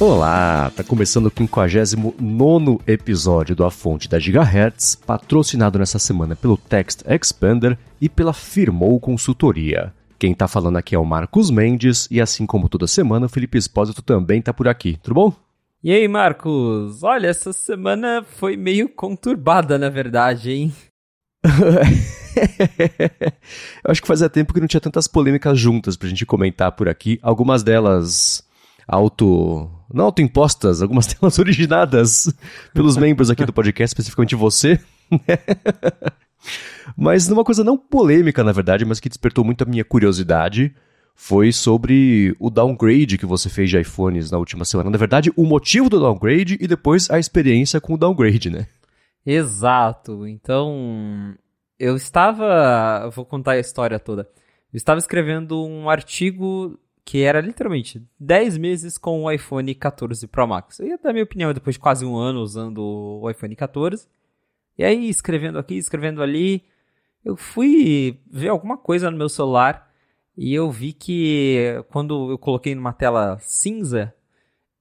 Olá, tá começando o 59 episódio do A Fonte da Gigahertz, patrocinado nessa semana pelo Text Expander e pela Firmou Consultoria. Quem tá falando aqui é o Marcos Mendes e assim como toda semana, o Felipe Espósito também tá por aqui, tudo bom? E aí, Marcos? Olha, essa semana foi meio conturbada, na verdade, hein? Eu acho que fazia tempo que não tinha tantas polêmicas juntas pra gente comentar por aqui. Algumas delas auto. Não autoimpostas, algumas delas originadas pelos membros aqui do podcast, especificamente você. mas numa coisa não polêmica, na verdade, mas que despertou muito a minha curiosidade, foi sobre o downgrade que você fez de iPhones na última semana. Na verdade, o motivo do downgrade e depois a experiência com o downgrade, né? Exato. Então, eu estava. Vou contar a história toda. Eu estava escrevendo um artigo que era literalmente 10 meses com o iPhone 14 Pro Max. Eu ia dar minha opinião depois de quase um ano usando o iPhone 14. E aí, escrevendo aqui, escrevendo ali, eu fui ver alguma coisa no meu celular e eu vi que quando eu coloquei numa tela cinza,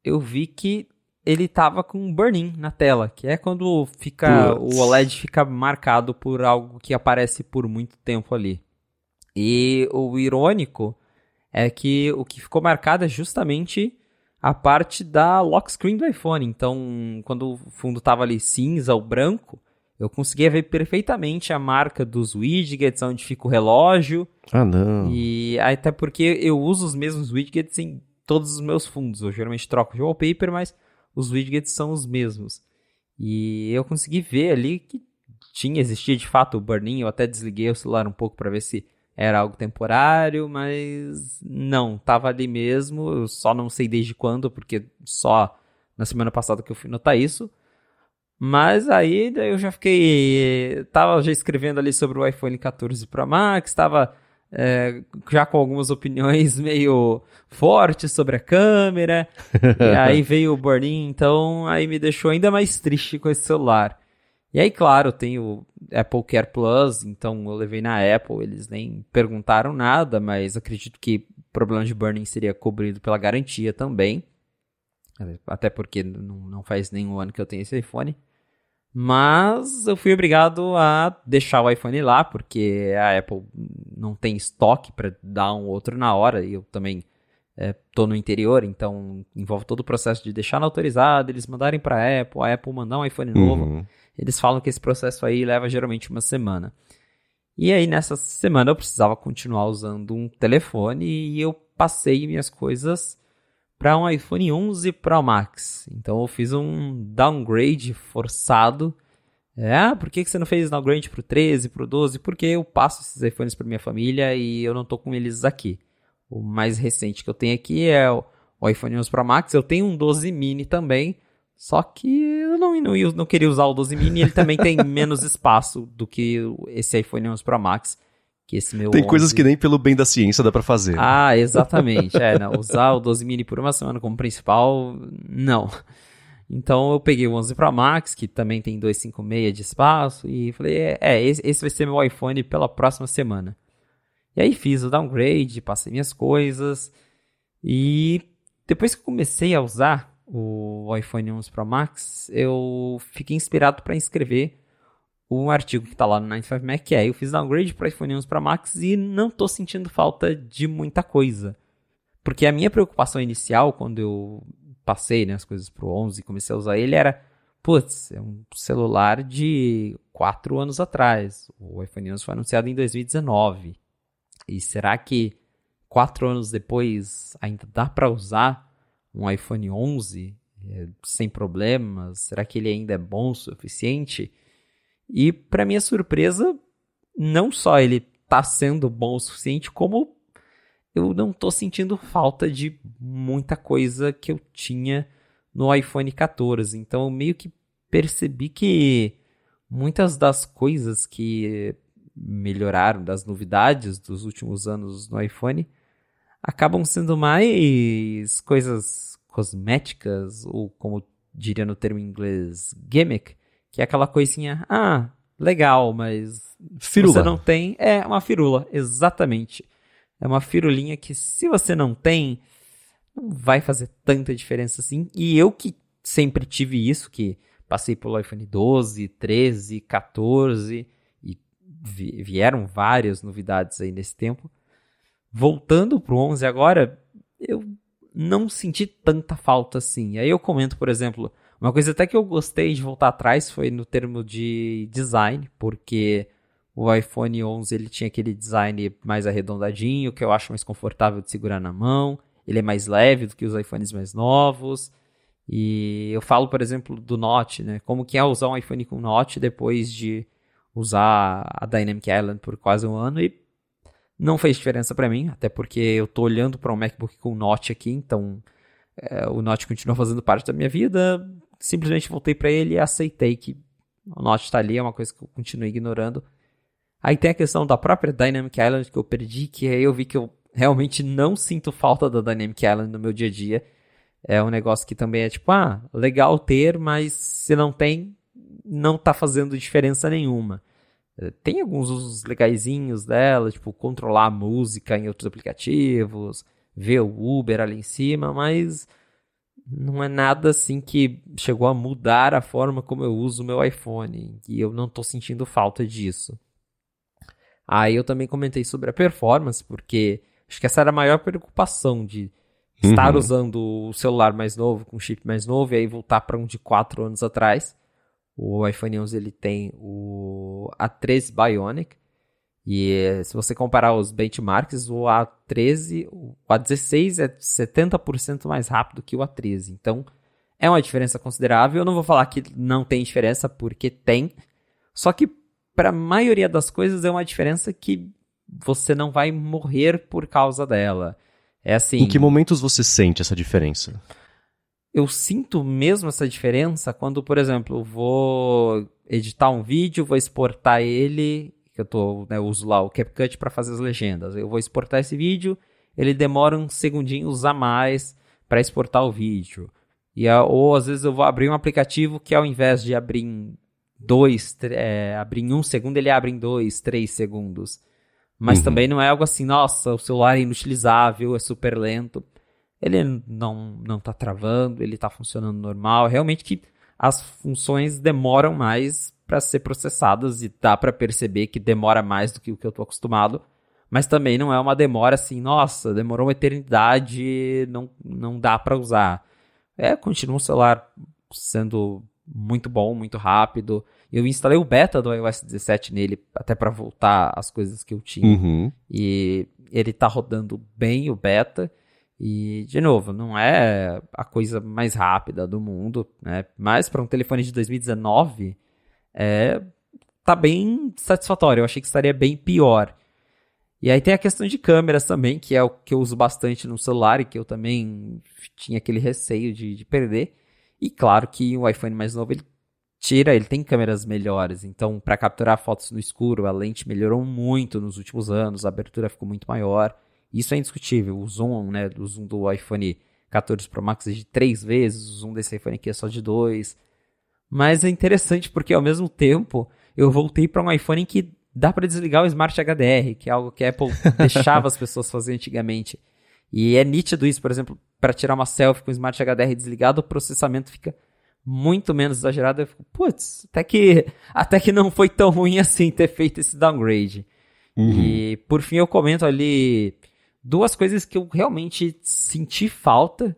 eu vi que ele tava com um burn-in na tela, que é quando fica Putz. o OLED fica marcado por algo que aparece por muito tempo ali. E o irônico é que o que ficou marcado é justamente a parte da lock screen do iPhone. Então, quando o fundo tava ali cinza ou branco, eu conseguia ver perfeitamente a marca dos widgets, onde fica o relógio. Ah, não. E até porque eu uso os mesmos widgets em todos os meus fundos. Eu geralmente troco de wallpaper, mas os widgets são os mesmos. E eu consegui ver ali que tinha, existia de fato o burn-in. Eu até desliguei o celular um pouco para ver se era algo temporário, mas não, tava ali mesmo. Eu só não sei desde quando, porque só na semana passada que eu fui notar isso. Mas aí eu já fiquei. Tava já escrevendo ali sobre o iPhone 14 Pro Max, tava é, já com algumas opiniões meio fortes sobre a câmera. e aí veio o burn então aí me deixou ainda mais triste com esse celular. E aí, claro, tem o Apple Care Plus, então eu levei na Apple, eles nem perguntaram nada, mas acredito que o problema de burning seria cobrido pela garantia também. Até porque não, não faz nenhum ano que eu tenho esse iPhone. Mas eu fui obrigado a deixar o iPhone lá, porque a Apple não tem estoque para dar um outro na hora, e eu também estou é, no interior, então envolve todo o processo de deixar na autorizada, eles mandarem para a Apple, a Apple mandar um iPhone novo. Uhum. Eles falam que esse processo aí leva geralmente uma semana. E aí, nessa semana, eu precisava continuar usando um telefone e eu passei minhas coisas para um iPhone 11 Pro Max. Então, eu fiz um downgrade forçado. É, ah, por que, que você não fez downgrade pro 13, pro 12? Porque eu passo esses iPhones para minha família e eu não tô com eles aqui. O mais recente que eu tenho aqui é o iPhone 11 Pro Max. Eu tenho um 12 mini também, só que eu não, não, não queria usar o 12 mini, ele também tem menos espaço do que esse iPhone 11 Pro Max. Que esse meu tem 11... coisas que nem pelo bem da ciência dá para fazer. Ah, exatamente. é, não, usar o 12 mini por uma semana como principal, não. Então eu peguei o 11 Pro Max, que também tem 256 de espaço, e falei, é, é esse, esse vai ser meu iPhone pela próxima semana. E aí fiz o downgrade, passei minhas coisas, e depois que comecei a usar, o iPhone 11 Pro Max, eu fiquei inspirado para escrever um artigo que está lá no 95Mac, que é eu fiz downgrade para o iPhone 11 Pro Max e não estou sentindo falta de muita coisa. Porque a minha preocupação inicial, quando eu passei né, as coisas para o 11 e comecei a usar ele, era, putz, é um celular de 4 anos atrás. O iPhone 11 foi anunciado em 2019. E será que 4 anos depois ainda dá para usar um iPhone 11 é, sem problemas? Será que ele ainda é bom o suficiente? E para minha surpresa, não só ele tá sendo bom o suficiente, como eu não tô sentindo falta de muita coisa que eu tinha no iPhone 14. Então eu meio que percebi que muitas das coisas que melhoraram, das novidades dos últimos anos no iPhone, acabam sendo mais coisas cosméticas, ou como diria no termo inglês, gimmick, que é aquela coisinha, ah, legal, mas firula. você não tem, é uma firula, exatamente. É uma firulinha que se você não tem, não vai fazer tanta diferença assim. E eu que sempre tive isso, que passei pelo iPhone 12, 13, 14 e vieram várias novidades aí nesse tempo. Voltando pro 11 agora, eu não senti tanta falta assim. Aí eu comento, por exemplo, uma coisa até que eu gostei de voltar atrás foi no termo de design, porque o iPhone 11 ele tinha aquele design mais arredondadinho, que eu acho mais confortável de segurar na mão. Ele é mais leve do que os iPhones mais novos. E eu falo, por exemplo, do Note, né? Como que é usar um iPhone com Note depois de usar a Dynamic Island por quase um ano e não fez diferença para mim, até porque eu tô olhando para um MacBook com Note aqui, então é, o Note continua fazendo parte da minha vida. Simplesmente voltei para ele e aceitei que o Note está ali, é uma coisa que eu continuo ignorando. Aí tem a questão da própria Dynamic Island que eu perdi, que aí eu vi que eu realmente não sinto falta da Dynamic Island no meu dia a dia. É um negócio que também é tipo, ah, legal ter, mas se não tem, não tá fazendo diferença nenhuma. Tem alguns usos legaisinhos dela, tipo controlar a música em outros aplicativos, ver o Uber ali em cima, mas não é nada assim que chegou a mudar a forma como eu uso o meu iPhone. E eu não estou sentindo falta disso. Aí eu também comentei sobre a performance, porque acho que essa era a maior preocupação de estar uhum. usando o celular mais novo, com chip mais novo, e aí voltar para um de 4 anos atrás. O iPhone 11 ele tem o A13 Bionic, e se você comparar os benchmarks, o A13, o A16 é 70% mais rápido que o A13. Então, é uma diferença considerável. Eu não vou falar que não tem diferença, porque tem. Só que para a maioria das coisas é uma diferença que você não vai morrer por causa dela. É assim. Em que momentos você sente essa diferença? Eu sinto mesmo essa diferença quando, por exemplo, vou editar um vídeo, vou exportar ele, que eu tô, né, eu uso lá o CapCut para fazer as legendas. Eu vou exportar esse vídeo, ele demora uns segundinhos a mais para exportar o vídeo. E, ou às vezes eu vou abrir um aplicativo que ao invés de abrir dois, é, abre em um segundo, ele abre em dois, três segundos. Mas uhum. também não é algo assim, nossa, o celular é inutilizável, é super lento. Ele não, não tá travando, ele tá funcionando normal. Realmente que as funções demoram mais para ser processadas e dá para perceber que demora mais do que o que eu tô acostumado. Mas também não é uma demora assim, nossa, demorou uma eternidade, não, não dá para usar. É, continua o celular sendo muito bom, muito rápido. Eu instalei o beta do iOS 17 nele, até para voltar as coisas que eu tinha. Uhum. E ele tá rodando bem o beta. E, de novo, não é a coisa mais rápida do mundo, né? Mas para um telefone de 2019, é, tá bem satisfatório. Eu achei que estaria bem pior. E aí tem a questão de câmeras também, que é o que eu uso bastante no celular e que eu também tinha aquele receio de, de perder. E claro que o iPhone mais novo ele tira, ele tem câmeras melhores, então para capturar fotos no escuro, a lente melhorou muito nos últimos anos, a abertura ficou muito maior. Isso é indiscutível. O zoom, né, o zoom do iPhone 14 Pro Max é de 3 vezes, o zoom desse iPhone aqui é só de 2. Mas é interessante porque ao mesmo tempo eu voltei para um iPhone que dá para desligar o Smart HDR, que é algo que a Apple deixava as pessoas fazerem antigamente. E é nítido isso, por exemplo, para tirar uma selfie com o Smart HDR desligado, o processamento fica muito menos exagerado. Eu fico, putz, até que, até que não foi tão ruim assim ter feito esse downgrade. Uhum. E por fim eu comento ali duas coisas que eu realmente senti falta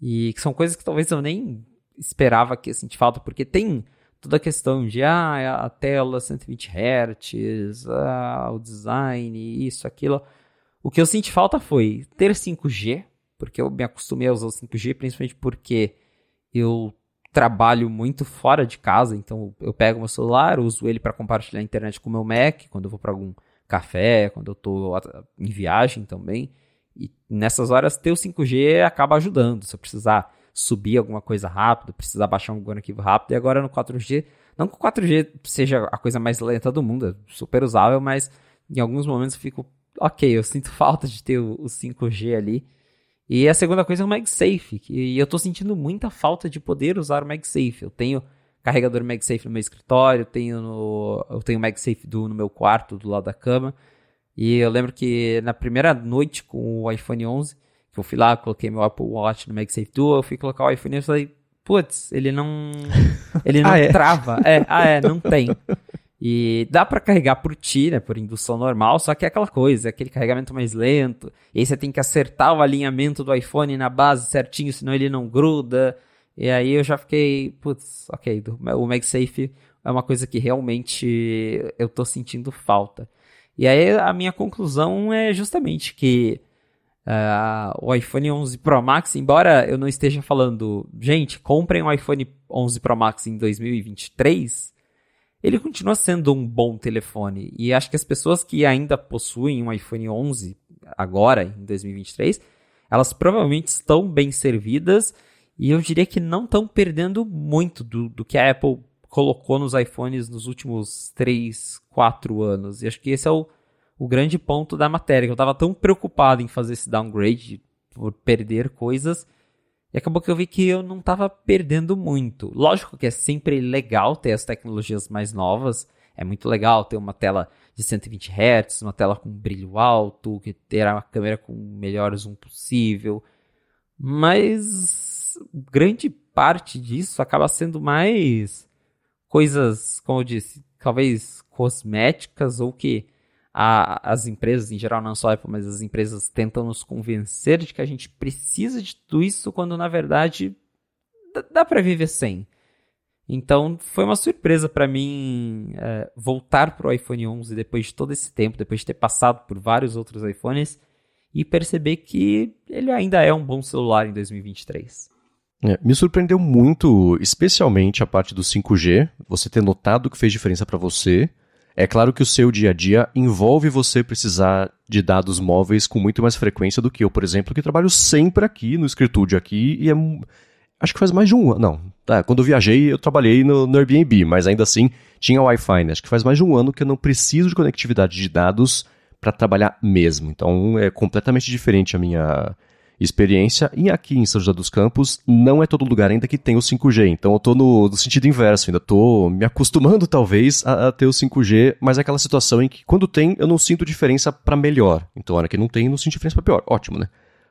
e que são coisas que talvez eu nem esperava que eu senti falta, porque tem toda a questão de ah, a tela 120 Hz, ah, o design, isso, aquilo. O que eu senti falta foi ter 5G, porque eu me acostumei a usar o 5G, principalmente porque eu trabalho muito fora de casa, então eu pego meu celular, uso ele para compartilhar a internet com o meu Mac, quando eu vou para algum café, quando eu estou em viagem também. E nessas horas ter o 5G acaba ajudando. Se eu precisar subir alguma coisa rápido, precisar baixar um arquivo rápido, e agora no 4G, não que o 4G seja a coisa mais lenta do mundo, é super usável, mas em alguns momentos eu fico, ok, eu sinto falta de ter o, o 5G ali. E a segunda coisa é o MagSafe, e eu estou sentindo muita falta de poder usar o MagSafe. Eu tenho carregador MagSafe no meu escritório, tenho no, eu tenho MagSafe do, no meu quarto, do lado da cama. E eu lembro que na primeira noite com o iPhone 11, Eu fui lá, coloquei meu Apple Watch no MagSafe Duo, eu fui colocar o iPhone e falei, putz, ele não. Ele não ah, é? trava. É, ah, é, não tem. E dá para carregar por ti, né, por indução normal, só que é aquela coisa, é aquele carregamento mais lento. E aí você tem que acertar o alinhamento do iPhone na base certinho, senão ele não gruda. E aí eu já fiquei, putz, ok, o MagSafe é uma coisa que realmente eu tô sentindo falta. E aí a minha conclusão é justamente que uh, o iPhone 11 Pro Max, embora eu não esteja falando, gente, comprem um iPhone 11 Pro Max em 2023 ele continua sendo um bom telefone. E acho que as pessoas que ainda possuem um iPhone 11 agora, em 2023, elas provavelmente estão bem servidas e eu diria que não estão perdendo muito do, do que a Apple colocou nos iPhones nos últimos 3, 4 anos. E acho que esse é o, o grande ponto da matéria. Eu estava tão preocupado em fazer esse downgrade por perder coisas e acabou que eu vi que eu não estava perdendo muito. Lógico que é sempre legal ter as tecnologias mais novas. É muito legal ter uma tela de 120 Hz, uma tela com brilho alto, que ter a câmera com o melhor zoom possível. Mas grande parte disso acaba sendo mais coisas, como eu disse, talvez cosméticas ou que a, as empresas, em geral, não só a Apple, mas as empresas tentam nos convencer de que a gente precisa de tudo isso, quando na verdade dá, para viver sem. Então foi uma surpresa para mim é, voltar para o iPhone 11 depois de todo esse tempo, depois de ter passado por vários outros iPhones e perceber que ele ainda é um bom celular em 2023. É, me surpreendeu muito, especialmente a parte do 5G, você ter notado que fez diferença para você é claro que o seu dia a dia envolve você precisar de dados móveis com muito mais frequência do que eu, por exemplo, que trabalho sempre aqui no escritório aqui e é acho que faz mais de um ano. Não, tá, quando eu viajei eu trabalhei no, no Airbnb, mas ainda assim tinha Wi-Fi, né? Acho que faz mais de um ano que eu não preciso de conectividade de dados para trabalhar mesmo. Então é completamente diferente a minha experiência. E aqui em São José dos Campos, não é todo lugar ainda que tem o 5G. Então eu tô no, no sentido inverso, ainda tô me acostumando talvez a, a, ter o 5G, mas é aquela situação em que quando tem, eu não sinto diferença para melhor. Então a hora que não tem, eu não sinto diferença para pior. Ótimo, né?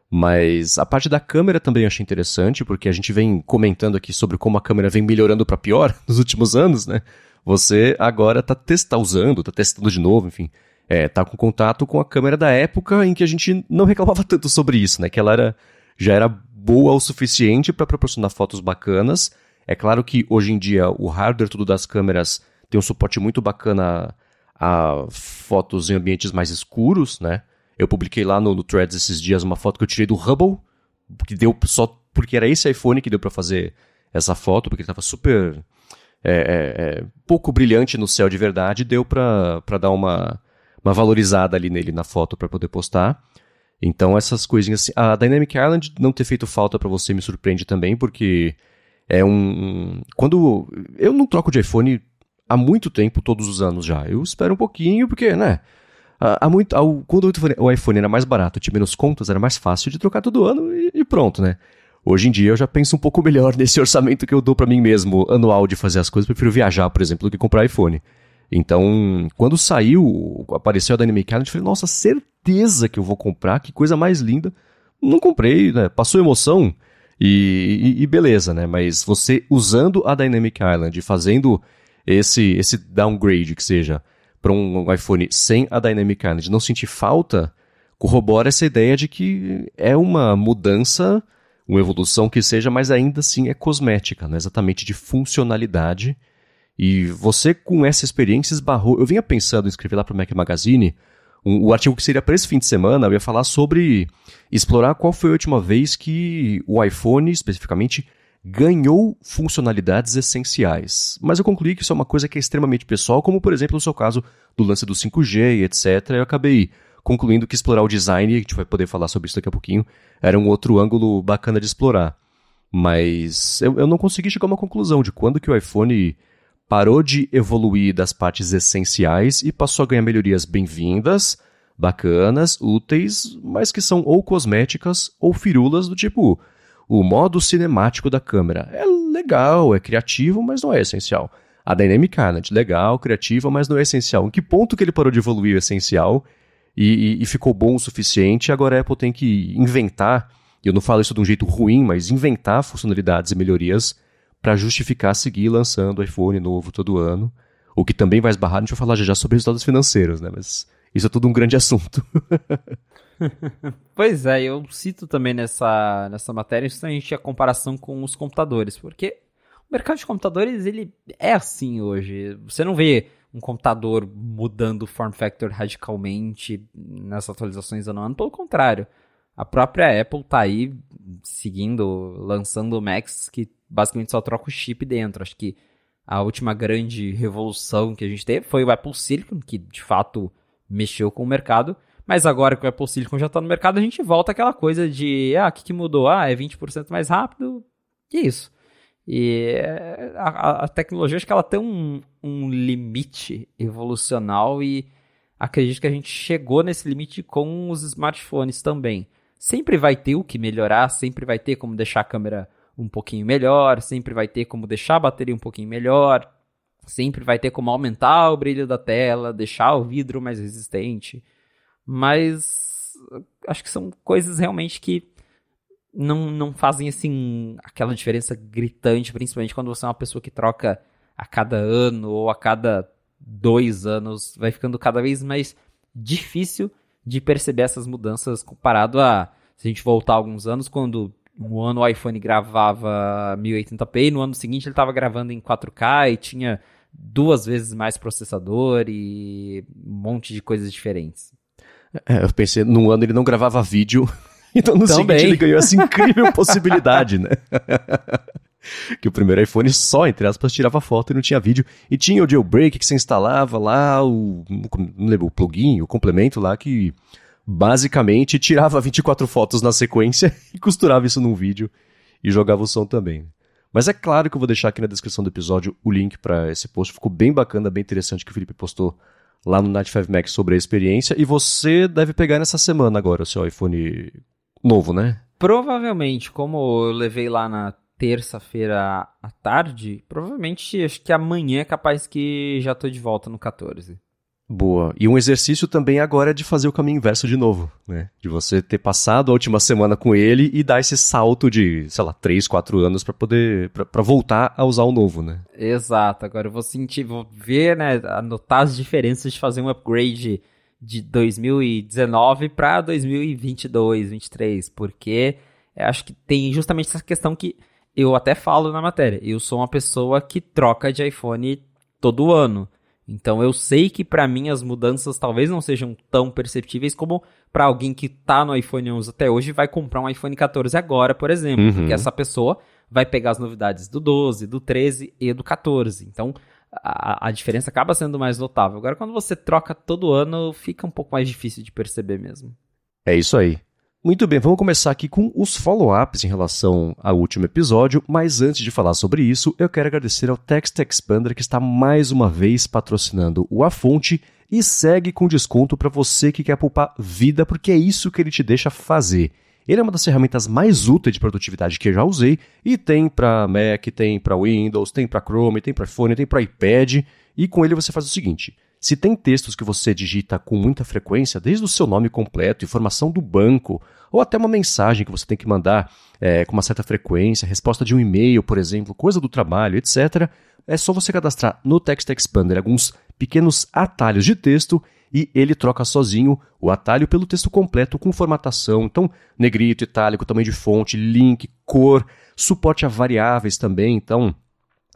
Mas a parte da câmera também eu achei interessante, porque a gente vem comentando aqui sobre como a câmera vem melhorando para pior nos últimos anos, né? Você agora tá testa usando, tá testando de novo, enfim é, tá com contato com a câmera da época em que a gente não reclamava tanto sobre isso, né? Que ela era, já era boa o suficiente para proporcionar fotos bacanas. É claro que hoje em dia o hardware tudo das câmeras tem um suporte muito bacana a fotos em ambientes mais escuros, né? Eu publiquei lá no, no Threads esses dias uma foto que eu tirei do Hubble, que deu só porque era esse iPhone que deu para fazer essa foto, porque ele tava super é, é, é, pouco brilhante no céu de verdade, deu para dar uma uma valorizada ali nele na foto para poder postar. Então essas coisinhas assim. A Dynamic Island não ter feito falta para você me surpreende também, porque é um. Quando. Eu não troco de iPhone há muito tempo, todos os anos já. Eu espero um pouquinho, porque, né? Há muito, quando o iPhone era mais barato, tinha menos contas, era mais fácil de trocar todo ano e, e pronto, né? Hoje em dia eu já penso um pouco melhor nesse orçamento que eu dou para mim mesmo anual de fazer as coisas. Prefiro viajar, por exemplo, do que comprar iPhone. Então, quando saiu, apareceu a Dynamic Island, eu falei, nossa, certeza que eu vou comprar, que coisa mais linda. Não comprei, né? Passou emoção e, e, e beleza, né? Mas você usando a Dynamic Island, fazendo esse, esse downgrade, que seja, para um iPhone sem a Dynamic Island, não sentir falta, corrobora essa ideia de que é uma mudança, uma evolução que seja, mas ainda assim é cosmética, não é exatamente de funcionalidade e você, com essa experiência, esbarrou. Eu vinha pensando em escrever lá para o Mac Magazine um, o artigo que seria para esse fim de semana. Eu ia falar sobre explorar qual foi a última vez que o iPhone, especificamente, ganhou funcionalidades essenciais. Mas eu concluí que isso é uma coisa que é extremamente pessoal, como por exemplo no seu caso do lance do 5G e etc. Eu acabei concluindo que explorar o design, a gente vai poder falar sobre isso daqui a pouquinho, era um outro ângulo bacana de explorar. Mas eu, eu não consegui chegar a uma conclusão de quando que o iPhone parou de evoluir das partes essenciais e passou a ganhar melhorias bem-vindas, bacanas, úteis, mas que são ou cosméticas ou firulas do tipo o modo cinemático da câmera. É legal, é criativo, mas não é essencial. A Dynamic Island, legal, criativa, mas não é essencial. Em que ponto que ele parou de evoluir o essencial e, e, e ficou bom o suficiente. Agora a Apple tem que inventar, eu não falo isso de um jeito ruim, mas inventar funcionalidades e melhorias para justificar seguir lançando iPhone novo todo ano. O que também vai esbarrar, a gente vai falar já, já sobre resultados financeiros, né? Mas isso é tudo um grande assunto. pois é, eu cito também nessa, nessa matéria justamente a comparação com os computadores, porque o mercado de computadores ele é assim hoje. Você não vê um computador mudando o form factor radicalmente nas atualizações ano a ano, pelo contrário. A própria Apple tá aí seguindo, lançando Macs que basicamente só troca o chip dentro. Acho que a última grande revolução que a gente teve foi o Apple Silicon, que de fato mexeu com o mercado. Mas agora que o Apple Silicon já está no mercado, a gente volta àquela coisa de, ah, o que, que mudou? Ah, é 20% mais rápido. E é isso. E a, a, tecnologia, acho que ela tem um, um limite evolucional e acredito que a gente chegou nesse limite com os smartphones também. Sempre vai ter o que melhorar, sempre vai ter como deixar a câmera um pouquinho melhor, sempre vai ter como deixar a bateria um pouquinho melhor, sempre vai ter como aumentar o brilho da tela, deixar o vidro mais resistente. Mas acho que são coisas realmente que não, não fazem assim aquela diferença gritante, principalmente quando você é uma pessoa que troca a cada ano ou a cada dois anos, vai ficando cada vez mais difícil de perceber essas mudanças comparado a se a gente voltar alguns anos, quando um ano o iPhone gravava 1080p e no ano seguinte ele estava gravando em 4K e tinha duas vezes mais processador e um monte de coisas diferentes. É, eu pensei, num ano ele não gravava vídeo, então no Também. seguinte ele ganhou essa incrível possibilidade, né? que o primeiro iPhone só, entre aspas, tirava foto e não tinha vídeo. E tinha o jailbreak que você instalava lá, o, não lembro, o plugin, o complemento lá que basicamente tirava 24 fotos na sequência e costurava isso num vídeo e jogava o som também. Mas é claro que eu vou deixar aqui na descrição do episódio o link para esse post. Ficou bem bacana, bem interessante que o Felipe postou lá no Night 5 Max sobre a experiência. E você deve pegar nessa semana agora o seu iPhone novo, né? Provavelmente, como eu levei lá na terça-feira à tarde, provavelmente acho que amanhã é capaz que já tô de volta no 14. Boa. E um exercício também agora é de fazer o caminho inverso de novo, né? De você ter passado a última semana com ele e dar esse salto de, sei lá, 3, 4 anos para poder para voltar a usar o novo, né? Exato. Agora eu vou sentir, vou ver, né, anotar as diferenças de fazer um upgrade de 2019 para 2022, 2023, porque acho que tem justamente essa questão que eu até falo na matéria. Eu sou uma pessoa que troca de iPhone todo ano. Então eu sei que para mim as mudanças talvez não sejam tão perceptíveis como para alguém que tá no iPhone 11 até hoje vai comprar um iPhone 14 agora, por exemplo, uhum. porque essa pessoa vai pegar as novidades do 12, do 13 e do 14. Então a, a diferença acaba sendo mais notável. Agora quando você troca todo ano, fica um pouco mais difícil de perceber mesmo. É isso aí. Muito bem, vamos começar aqui com os follow-ups em relação ao último episódio, mas antes de falar sobre isso, eu quero agradecer ao Text Expander que está mais uma vez patrocinando o A Fonte e segue com desconto para você que quer poupar vida, porque é isso que ele te deixa fazer. Ele é uma das ferramentas mais úteis de produtividade que eu já usei e tem para Mac, tem para Windows, tem para Chrome, tem para iPhone, tem para iPad e com ele você faz o seguinte: se tem textos que você digita com muita frequência, desde o seu nome completo, informação do banco, ou até uma mensagem que você tem que mandar é, com uma certa frequência, resposta de um e-mail, por exemplo, coisa do trabalho, etc., é só você cadastrar no Text Expander alguns pequenos atalhos de texto e ele troca sozinho o atalho pelo texto completo com formatação, então negrito, itálico, tamanho de fonte, link, cor, suporte a variáveis também, então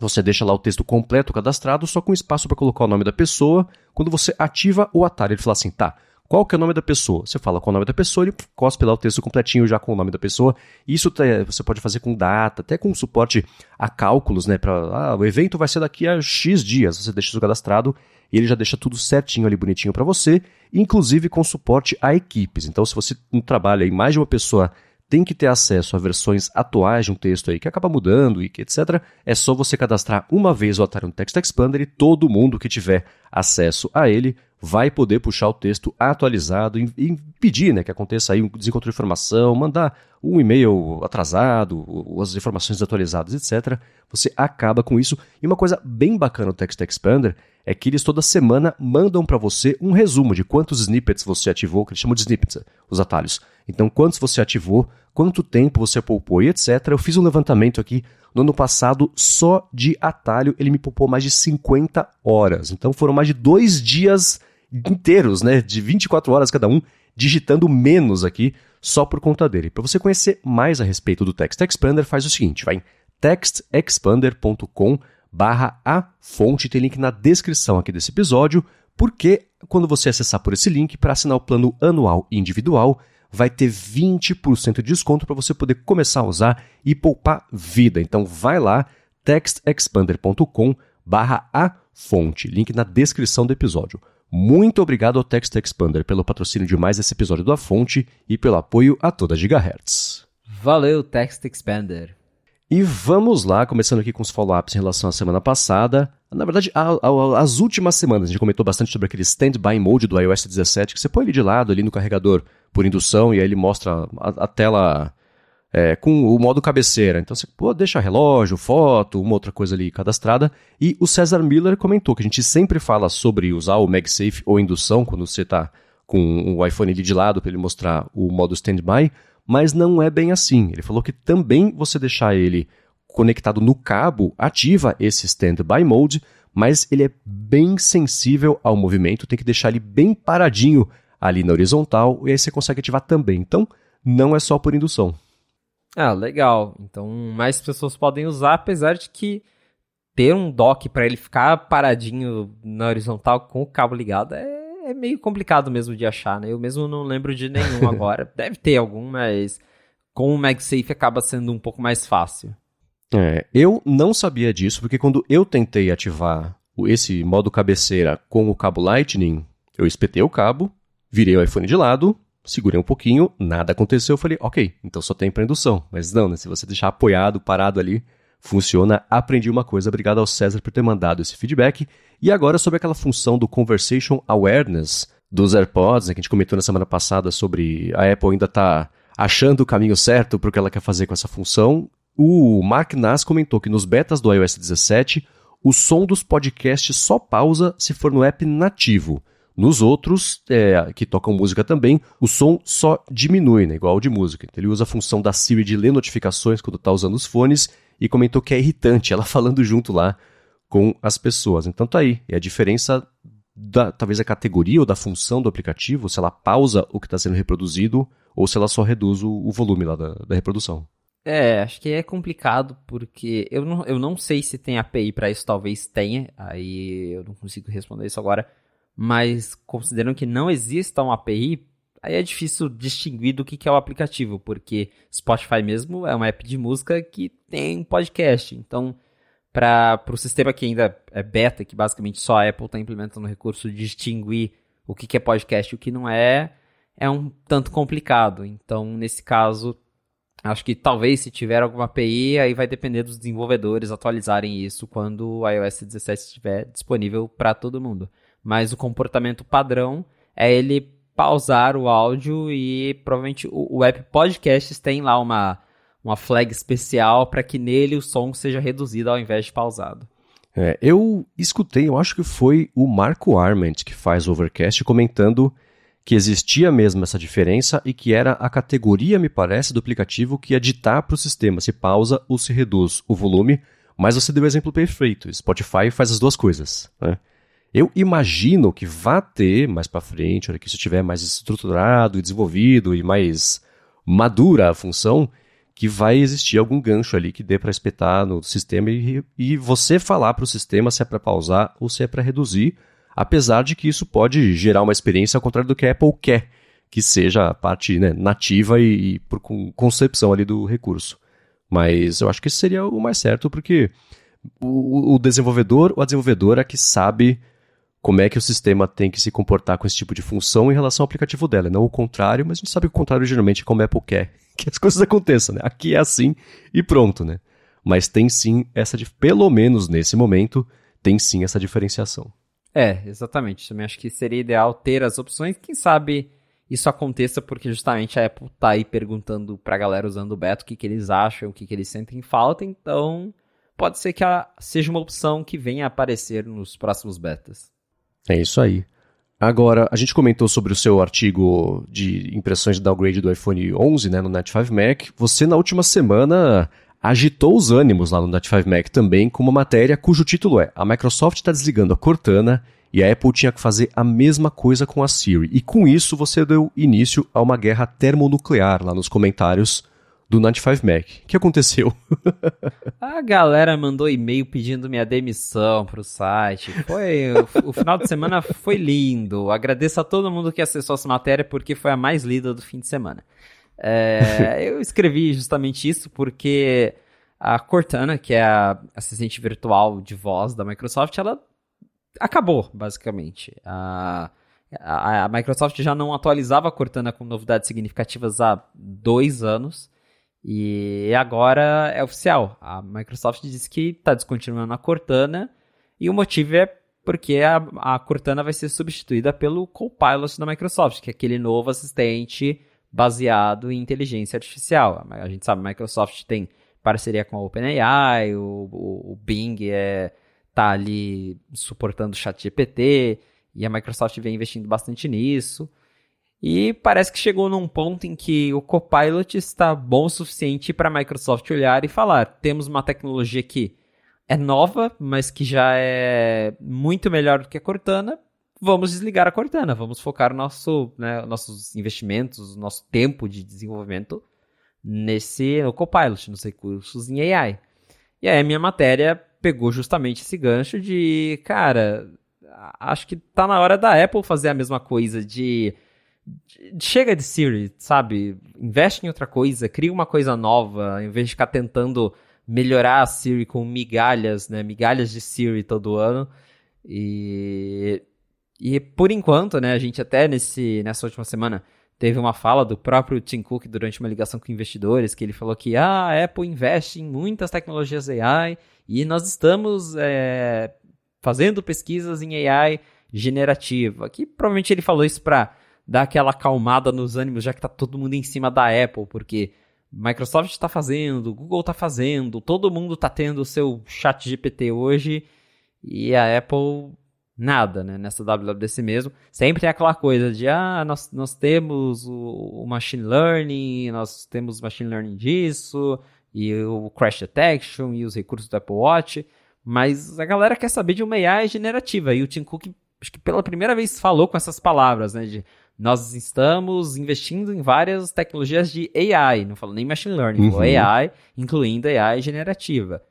você deixa lá o texto completo cadastrado, só com espaço para colocar o nome da pessoa. Quando você ativa o atalho, ele fala assim: tá, qual que é o nome da pessoa? Você fala qual é o nome da pessoa, ele cospe lá o texto completinho já com o nome da pessoa. Isso você pode fazer com data, até com suporte a cálculos, né? Pra, ah, o evento vai ser daqui a X dias. Você deixa isso cadastrado e ele já deixa tudo certinho ali, bonitinho para você, inclusive com suporte a equipes. Então, se você trabalha em mais de uma pessoa tem que ter acesso a versões atuais de um texto aí que acaba mudando e que etc. É só você cadastrar uma vez o Atari no Text Expander e todo mundo que tiver acesso a ele vai poder puxar o texto atualizado e impedir né, que aconteça aí um desencontro de informação, mandar um e-mail atrasado, as informações atualizadas, etc. Você acaba com isso. E uma coisa bem bacana do Text Expander é que eles toda semana mandam para você um resumo de quantos snippets você ativou, que eles chamam de snippets, os atalhos. Então, quantos você ativou, quanto tempo você poupou e etc. Eu fiz um levantamento aqui no ano passado, só de atalho, ele me poupou mais de 50 horas. Então, foram mais de dois dias inteiros, né, de 24 horas cada um, digitando menos aqui, só por conta dele. Para você conhecer mais a respeito do Text Expander, faz o seguinte, vai em textexpander.com barra a fonte, tem link na descrição aqui desse episódio, porque quando você acessar por esse link para assinar o plano anual individual, vai ter 20% de desconto para você poder começar a usar e poupar vida. Então vai lá, textexpander.com barra a fonte, link na descrição do episódio. Muito obrigado ao Text Expander pelo patrocínio de mais esse episódio da Fonte e pelo apoio a toda Gigahertz. Valeu, Text Expander. E vamos lá, começando aqui com os follow-ups em relação à semana passada. Na verdade, a, a, as últimas semanas, a gente comentou bastante sobre aquele standby mode do iOS 17, que você põe ele de lado ali no carregador por indução e aí ele mostra a, a tela é, com o modo cabeceira. Então você pô, deixa relógio, foto, uma outra coisa ali cadastrada. E o César Miller comentou que a gente sempre fala sobre usar o MagSafe ou indução quando você está com o iPhone ali de lado para ele mostrar o modo standby mas não é bem assim. Ele falou que também você deixar ele conectado no cabo ativa esse standby mode, mas ele é bem sensível ao movimento, tem que deixar ele bem paradinho ali na horizontal e aí você consegue ativar também. Então, não é só por indução. Ah, legal. Então, mais pessoas podem usar, apesar de que ter um dock para ele ficar paradinho na horizontal com o cabo ligado é é meio complicado mesmo de achar, né? Eu mesmo não lembro de nenhum agora. Deve ter algum, mas com o MagSafe acaba sendo um pouco mais fácil. É, eu não sabia disso, porque quando eu tentei ativar esse modo cabeceira com o cabo Lightning, eu espetei o cabo, virei o iPhone de lado, segurei um pouquinho, nada aconteceu, eu falei, ok, então só tem para indução. Mas não, né? Se você deixar apoiado, parado ali, funciona. Aprendi uma coisa, obrigado ao César por ter mandado esse feedback. E agora sobre aquela função do Conversation Awareness dos AirPods, né, que a gente comentou na semana passada sobre a Apple ainda está achando o caminho certo para o que ela quer fazer com essa função. O Mark Nas comentou que nos betas do iOS 17, o som dos podcasts só pausa se for no app nativo. Nos outros, é, que tocam música também, o som só diminui, né, igual ao de música. Então, ele usa a função da Siri de ler notificações quando está usando os fones e comentou que é irritante ela falando junto lá com as pessoas. Então tá aí, é a diferença da talvez a categoria ou da função do aplicativo, se ela pausa o que está sendo reproduzido ou se ela só reduz o, o volume lá da, da, reprodução. É, acho que é complicado porque eu não, eu não sei se tem API para isso, talvez tenha, aí eu não consigo responder isso agora, mas considerando que não exista uma API, aí é difícil distinguir do que, é o aplicativo, porque Spotify mesmo é uma app de música que tem podcast. Então, para o sistema que ainda é beta, que basicamente só a Apple está implementando o recurso de distinguir o que é podcast e o que não é, é um tanto complicado. Então, nesse caso, acho que talvez se tiver alguma API, aí vai depender dos desenvolvedores atualizarem isso quando o iOS 17 estiver disponível para todo mundo. Mas o comportamento padrão é ele pausar o áudio e provavelmente o, o app Podcasts tem lá uma, uma flag especial para que nele o som seja reduzido ao invés de pausado. É, eu escutei, eu acho que foi o Marco Arment que faz o Overcast comentando que existia mesmo essa diferença e que era a categoria, me parece, do aplicativo que ia ditar para o sistema se pausa ou se reduz o volume, mas você deu o exemplo perfeito. Spotify faz as duas coisas. Né? Eu imagino que vá ter mais para frente, hora que isso estiver mais estruturado e desenvolvido e mais madura a função, que vai existir algum gancho ali que dê para espetar no sistema e, e você falar para o sistema se é para pausar ou se é para reduzir, apesar de que isso pode gerar uma experiência ao contrário do que a Apple quer, que seja a parte né, nativa e, e por concepção ali do recurso. Mas eu acho que isso seria o mais certo, porque o, o desenvolvedor ou a desenvolvedora que sabe como é que o sistema tem que se comportar com esse tipo de função em relação ao aplicativo dela, não o contrário, mas a gente sabe que o contrário geralmente é como a Apple quer que as coisas aconteçam, né? Aqui é assim e pronto, né? Mas tem sim essa, pelo menos nesse momento, tem sim essa diferenciação. É, exatamente. Também acho que seria ideal ter as opções. Quem sabe isso aconteça porque justamente a Apple tá aí perguntando pra galera usando o beta o que, que eles acham, o que, que eles sentem falta. Então, pode ser que seja uma opção que venha a aparecer nos próximos betas. É isso aí. Agora, a gente comentou sobre o seu artigo de impressões de downgrade do iPhone 11, né, no Net5 Mac. Você, na última semana, agitou os ânimos lá no Net5 Mac também com uma matéria cujo título é A Microsoft está desligando a Cortana e a Apple tinha que fazer a mesma coisa com a Siri. E com isso você deu início a uma guerra termonuclear lá nos comentários do 95 Mac. O que aconteceu? a galera mandou e-mail pedindo minha demissão pro site. Foi o, o, final de semana foi lindo. Agradeço a todo mundo que acessou essa matéria porque foi a mais lida do fim de semana. É, eu escrevi justamente isso porque a Cortana, que é a assistente virtual de voz da Microsoft, ela acabou, basicamente. A, a, a Microsoft já não atualizava a Cortana com novidades significativas há dois anos. E agora é oficial. A Microsoft disse que está descontinuando a Cortana. E o motivo é porque a, a Cortana vai ser substituída pelo Copilot da Microsoft, que é aquele novo assistente baseado em inteligência artificial. A gente sabe, a Microsoft tem parceria com a OpenAI, o, o, o Bing é, tá ali suportando o ChatGPT, e a Microsoft vem investindo bastante nisso. E parece que chegou num ponto em que o Copilot está bom o suficiente para a Microsoft olhar e falar: temos uma tecnologia que é nova, mas que já é muito melhor do que a Cortana. Vamos desligar a Cortana, vamos focar nosso, né, nossos investimentos, nosso tempo de desenvolvimento nesse no Copilot, nos recursos em AI. E aí a minha matéria pegou justamente esse gancho de, cara, acho que tá na hora da Apple fazer a mesma coisa de chega de Siri, sabe? Investe em outra coisa, cria uma coisa nova, em vez de ficar tentando melhorar a Siri com migalhas, né? Migalhas de Siri todo ano. E, e por enquanto, né? A gente até nesse, nessa última semana teve uma fala do próprio Tim Cook durante uma ligação com investidores, que ele falou que ah, a Apple investe em muitas tecnologias AI e nós estamos é, fazendo pesquisas em AI generativa. Que provavelmente ele falou isso para dar aquela acalmada nos ânimos, já que tá todo mundo em cima da Apple, porque Microsoft está fazendo, Google está fazendo, todo mundo está tendo o seu chat GPT hoje e a Apple nada, né? Nessa WWDC mesmo. Sempre é aquela coisa de, ah, nós, nós temos o, o machine learning, nós temos machine learning disso, e o crash detection, e os recursos do Apple Watch, mas a galera quer saber de uma AI generativa, e o Tim Cook, acho que pela primeira vez falou com essas palavras, né, de nós estamos investindo em várias tecnologias de AI, não falou nem machine learning, uhum. AI, incluindo AI generativa.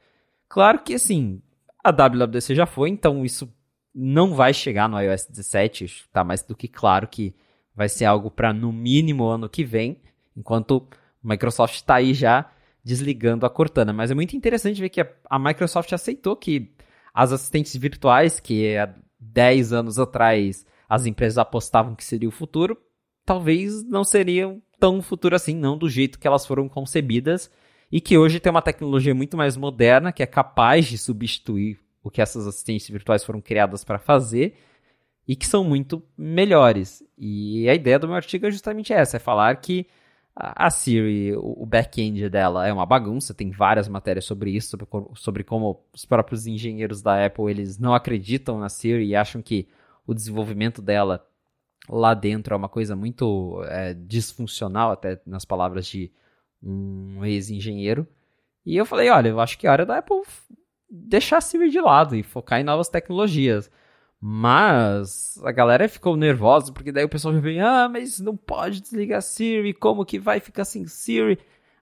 Claro que, assim, a WWDC já foi, então isso não vai chegar no iOS 17, tá mais do que claro que vai ser algo para no mínimo ano que vem, enquanto a Microsoft está aí já desligando a Cortana. Mas é muito interessante ver que a, a Microsoft aceitou que as assistentes virtuais, que há 10 anos atrás as empresas apostavam que seria o futuro, talvez não seriam tão futuro assim, não do jeito que elas foram concebidas, e que hoje tem uma tecnologia muito mais moderna que é capaz de substituir o que essas assistentes virtuais foram criadas para fazer e que são muito melhores. E a ideia do meu artigo é justamente essa, é falar que a Siri, o back-end dela é uma bagunça, tem várias matérias sobre isso, sobre, sobre como os próprios engenheiros da Apple, eles não acreditam na Siri e acham que o desenvolvimento dela lá dentro é uma coisa muito é, disfuncional, até nas palavras de um ex-engenheiro. E eu falei, olha, eu acho que é hora da Apple deixar a Siri de lado e focar em novas tecnologias. Mas a galera ficou nervosa, porque daí o pessoal já vem, ah, mas não pode desligar a Siri, como que vai ficar sem Siri?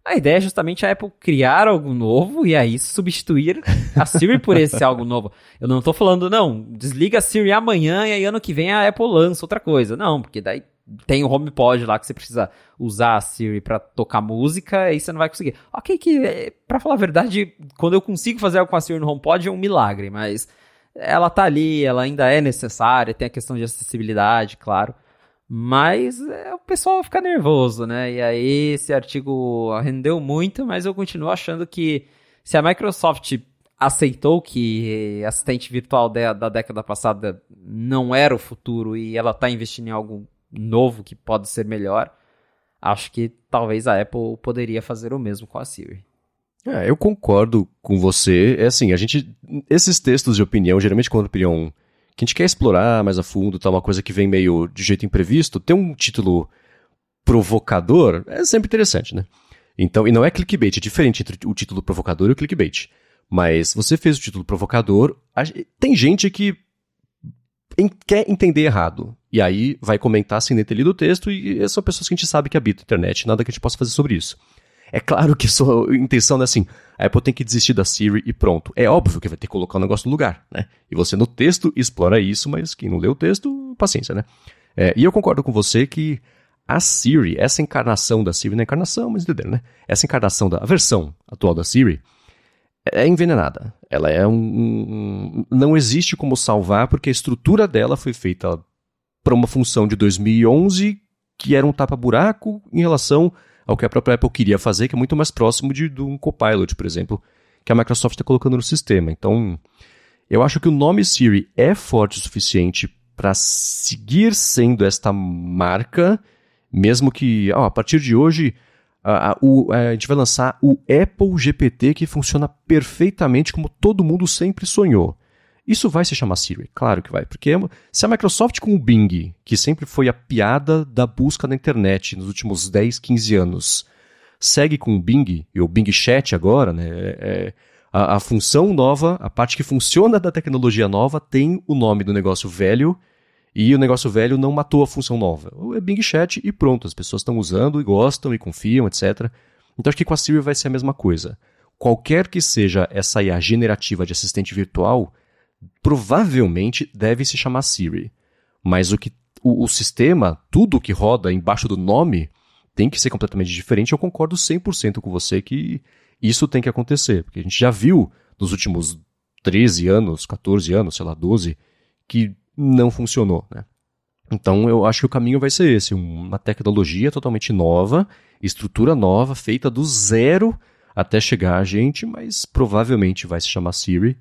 A ideia é justamente a Apple criar algo novo e aí substituir a Siri por esse algo novo. Eu não estou falando, não, desliga a Siri amanhã e aí ano que vem a Apple lança outra coisa. Não, porque daí tem o HomePod lá que você precisa usar a Siri para tocar música, aí você não vai conseguir. Ok, que para falar a verdade, quando eu consigo fazer algo com a Siri no HomePod é um milagre, mas ela tá ali, ela ainda é necessária, tem a questão de acessibilidade, claro. Mas é, o pessoal fica nervoso, né? E aí esse artigo rendeu muito, mas eu continuo achando que se a Microsoft aceitou que assistente virtual da, da década passada não era o futuro e ela está investindo em algo novo que pode ser melhor, acho que talvez a Apple poderia fazer o mesmo com a Siri. É, eu concordo com você. É assim, a gente. Esses textos de opinião, geralmente quando a opinião que a gente quer explorar mais a fundo, tá uma coisa que vem meio de jeito imprevisto, ter um título provocador é sempre interessante, né? Então, e não é clickbait, é diferente entre o título provocador e o clickbait. Mas você fez o título provocador, tem gente que quer entender errado. E aí vai comentar sem nem ter lido o texto, e são pessoas que a gente sabe que habitam a internet, nada que a gente possa fazer sobre isso. É claro que sua intenção é assim, a Apple tem que desistir da Siri e pronto. É óbvio que vai ter que colocar o negócio no lugar, né? E você no texto explora isso, mas quem não lê o texto, paciência, né? É, e eu concordo com você que a Siri, essa encarnação da Siri, não é encarnação, mas entenderam, né? Essa encarnação da versão atual da Siri é envenenada. Ela é um, não existe como salvar porque a estrutura dela foi feita para uma função de 2011 que era um tapa-buraco em relação ao que a própria Apple queria fazer, que é muito mais próximo de, de um Copilot, por exemplo, que a Microsoft está colocando no sistema. Então, eu acho que o nome Siri é forte o suficiente para seguir sendo esta marca, mesmo que ó, a partir de hoje a, a, o, a, gente vai lançar o Apple GPT que funciona perfeitamente como todo mundo sempre sonhou. Isso vai se chamar Siri? Claro que vai, porque se a Microsoft com o Bing, que sempre foi a piada da busca na internet nos últimos 10, 15 anos, segue com o Bing, e o Bing Chat agora, né, é, a, a função nova, a parte que funciona da tecnologia nova, tem o nome do negócio velho, e o negócio velho não matou a função nova. É Bing Chat e pronto, as pessoas estão usando e gostam e confiam, etc. Então acho que com a Siri vai ser a mesma coisa. Qualquer que seja essa IA generativa de assistente virtual, provavelmente deve se chamar Siri. Mas o que o, o sistema, tudo que roda embaixo do nome, tem que ser completamente diferente. Eu concordo 100% com você que isso tem que acontecer, porque a gente já viu nos últimos 13 anos, 14 anos, sei lá, 12, que não funcionou, né? Então eu acho que o caminho vai ser esse, uma tecnologia totalmente nova, estrutura nova, feita do zero até chegar a gente, mas provavelmente vai se chamar Siri.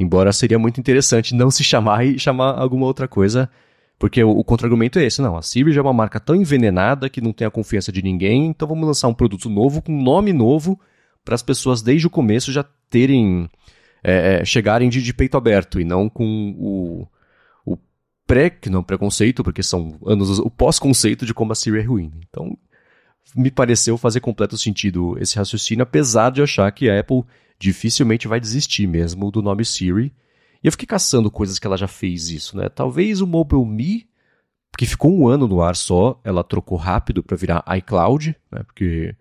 Embora seria muito interessante não se chamar e chamar alguma outra coisa, porque o, o contra-argumento é esse, não, a Siri já é uma marca tão envenenada que não tem a confiança de ninguém, então vamos lançar um produto novo, com nome novo, para as pessoas desde o começo já terem, é, é, chegarem de, de, peito aberto, e não com o, o pré, não preconceito, porque são anos, o pós-conceito de como a Siri é ruim. Então, me pareceu fazer completo sentido esse raciocínio, apesar de achar que a Apple dificilmente vai desistir mesmo do nome Siri. E eu fiquei caçando coisas que ela já fez isso, né? Talvez o Mobile Me, que ficou um ano no ar só, ela trocou rápido para virar iCloud, né? Porque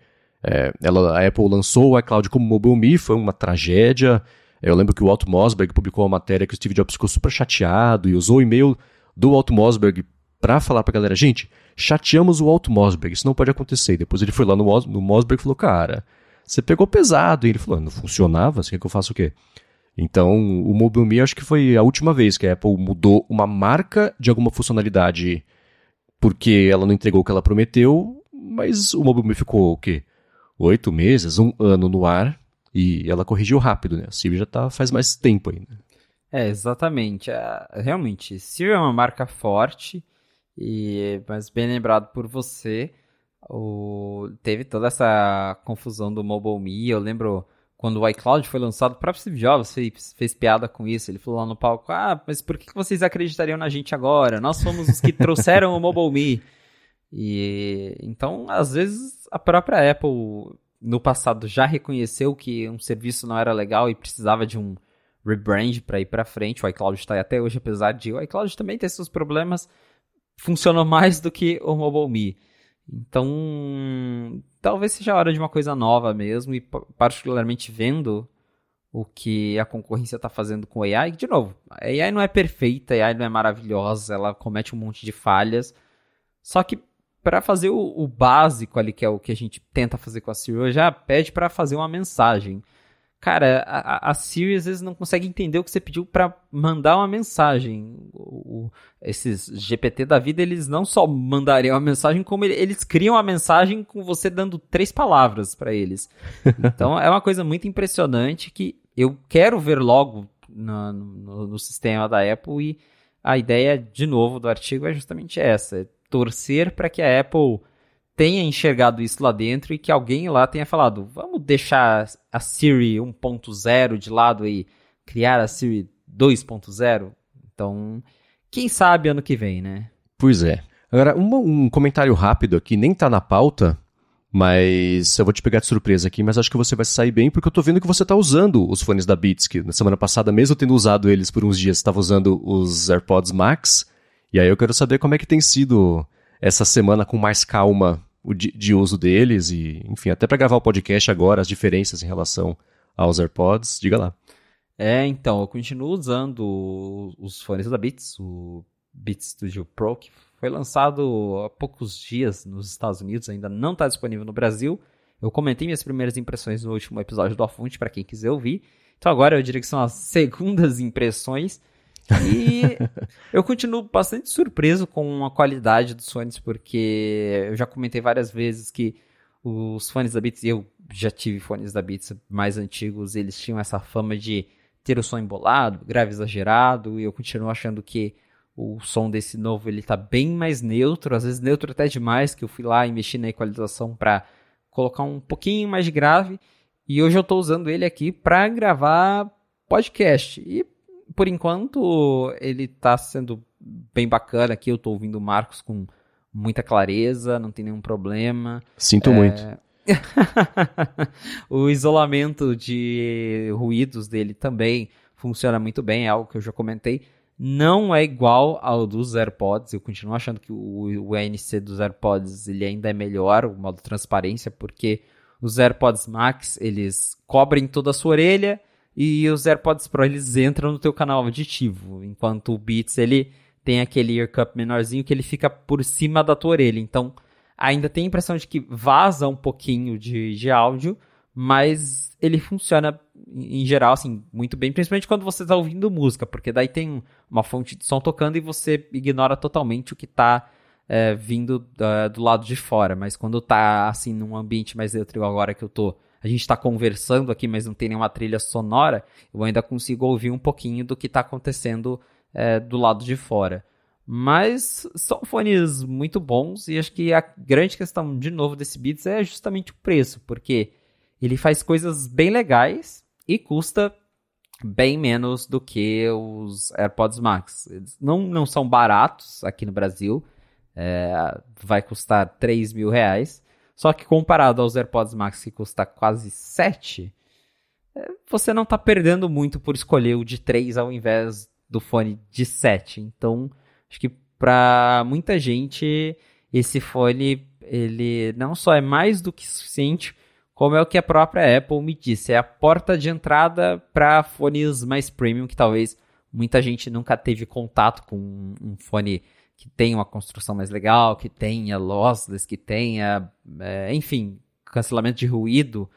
é, ela, a Apple lançou o iCloud como Mobile Me, foi uma tragédia. Eu lembro que o Alto Mosberg publicou uma matéria que o Steve Jobs ficou super chateado e usou o e-mail do Alto Mosberg para falar pra galera, gente, chateamos o Alto Mosberg, isso não pode acontecer. E depois ele foi lá no, no Mosberg e falou, cara, você pegou pesado. E ele falou, não funcionava, quer que eu faça o quê? Então, o Mobile Me acho que foi a última vez que a Apple mudou uma marca de alguma funcionalidade porque ela não entregou o que ela prometeu, mas o Mobile Me ficou o quê? Oito meses, um ano no ar, e ela corrigiu rápido, né? A Siri já tá faz mais tempo ainda. É, exatamente. É, realmente, Siri é uma marca forte, e mas bem lembrado por você. O, teve toda essa confusão do Mobile Me. Eu lembro quando o iCloud foi lançado, o próprio Steve Jobs fez, fez piada com isso. Ele falou lá no palco: Ah, mas por que vocês acreditariam na gente agora? Nós fomos os que trouxeram o Mobile Me. E então, às vezes, a própria Apple no passado já reconheceu que um serviço não era legal e precisava de um rebrand para ir para frente. O iCloud está aí até hoje, apesar de o iCloud também ter seus problemas, funcionou mais do que o Mobile Me. Então, talvez seja a hora de uma coisa nova mesmo, e particularmente vendo o que a concorrência está fazendo com a AI. De novo, a AI não é perfeita, a AI não é maravilhosa, ela comete um monte de falhas. Só que para fazer o, o, básico ali, que é o que a gente tenta fazer com a Siri, já pede para fazer uma mensagem. Cara, a, a Siri às vezes não consegue entender o que você pediu para mandar uma mensagem. O, o, esses GPT da vida, eles não só mandariam a mensagem, como ele, eles criam a mensagem com você dando três palavras para eles. Então é uma coisa muito impressionante que eu quero ver logo no, no, no sistema da Apple e a ideia, de novo, do artigo é justamente essa: é torcer para que a Apple tenha enxergado isso lá dentro e que alguém lá tenha falado: vamos deixar a Siri 1.0 de lado e criar a Siri 2.0. Então, quem sabe ano que vem, né? Pois é. Agora, um, um comentário rápido aqui, nem tá na pauta, mas eu vou te pegar de surpresa aqui, mas acho que você vai sair bem, porque eu tô vendo que você tá usando os fones da Beats, que na semana passada, mesmo tendo usado eles por uns dias, estava usando os AirPods Max. E aí eu quero saber como é que tem sido essa semana com mais calma de, de uso deles e, enfim, até para gravar o podcast agora, as diferenças em relação aos AirPods. Diga lá. É, então, eu continuo usando os fones da Beats, o Beats Studio Pro, que foi lançado há poucos dias nos Estados Unidos, ainda não está disponível no Brasil. Eu comentei minhas primeiras impressões no último episódio do Afonte, para quem quiser ouvir. Então agora eu diria que são as segundas impressões. E eu continuo bastante surpreso com a qualidade dos fones, porque eu já comentei várias vezes que os fones da Beats, eu já tive fones da Beats mais antigos, eles tinham essa fama de ter o som embolado, grave exagerado, e eu continuo achando que o som desse novo ele tá bem mais neutro, às vezes neutro até demais, que eu fui lá e mexi na equalização para colocar um pouquinho mais de grave, e hoje eu estou usando ele aqui para gravar podcast. E por enquanto ele está sendo bem bacana aqui, eu estou ouvindo o Marcos com muita clareza, não tem nenhum problema. Sinto é... muito. o isolamento de ruídos dele também funciona muito bem, é algo que eu já comentei. Não é igual ao dos AirPods, eu continuo achando que o, o ANC dos AirPods ele ainda é melhor, o modo transparência, porque os AirPods Max eles cobrem toda a sua orelha e os AirPods Pro eles entram no teu canal auditivo, enquanto o Beats ele tem aquele ear cup menorzinho que ele fica por cima da tua orelha. Então, ainda tem a impressão de que vaza um pouquinho de, de áudio, mas ele funciona em geral assim muito bem, principalmente quando você está ouvindo música, porque daí tem uma fonte de som tocando e você ignora totalmente o que está é, vindo do lado de fora. Mas quando tá assim num ambiente mais neutro agora que eu tô, a gente está conversando aqui, mas não tem nenhuma trilha sonora, eu ainda consigo ouvir um pouquinho do que está acontecendo é, do lado de fora. Mas são fones muito bons e acho que a grande questão, de novo, desse Beats é justamente o preço, porque ele faz coisas bem legais e custa bem menos do que os AirPods Max. Eles não, não são baratos aqui no Brasil, é, vai custar 3 mil reais, só que comparado aos AirPods Max que custa quase 7, é, você não está perdendo muito por escolher o de 3 ao invés do fone de 7. Então, Acho que para muita gente esse fone ele não só é mais do que suficiente, como é o que a própria Apple me disse, é a porta de entrada para fones mais premium que talvez muita gente nunca teve contato com um fone que tenha uma construção mais legal, que tenha lossless, que tenha, é, enfim, cancelamento de ruído.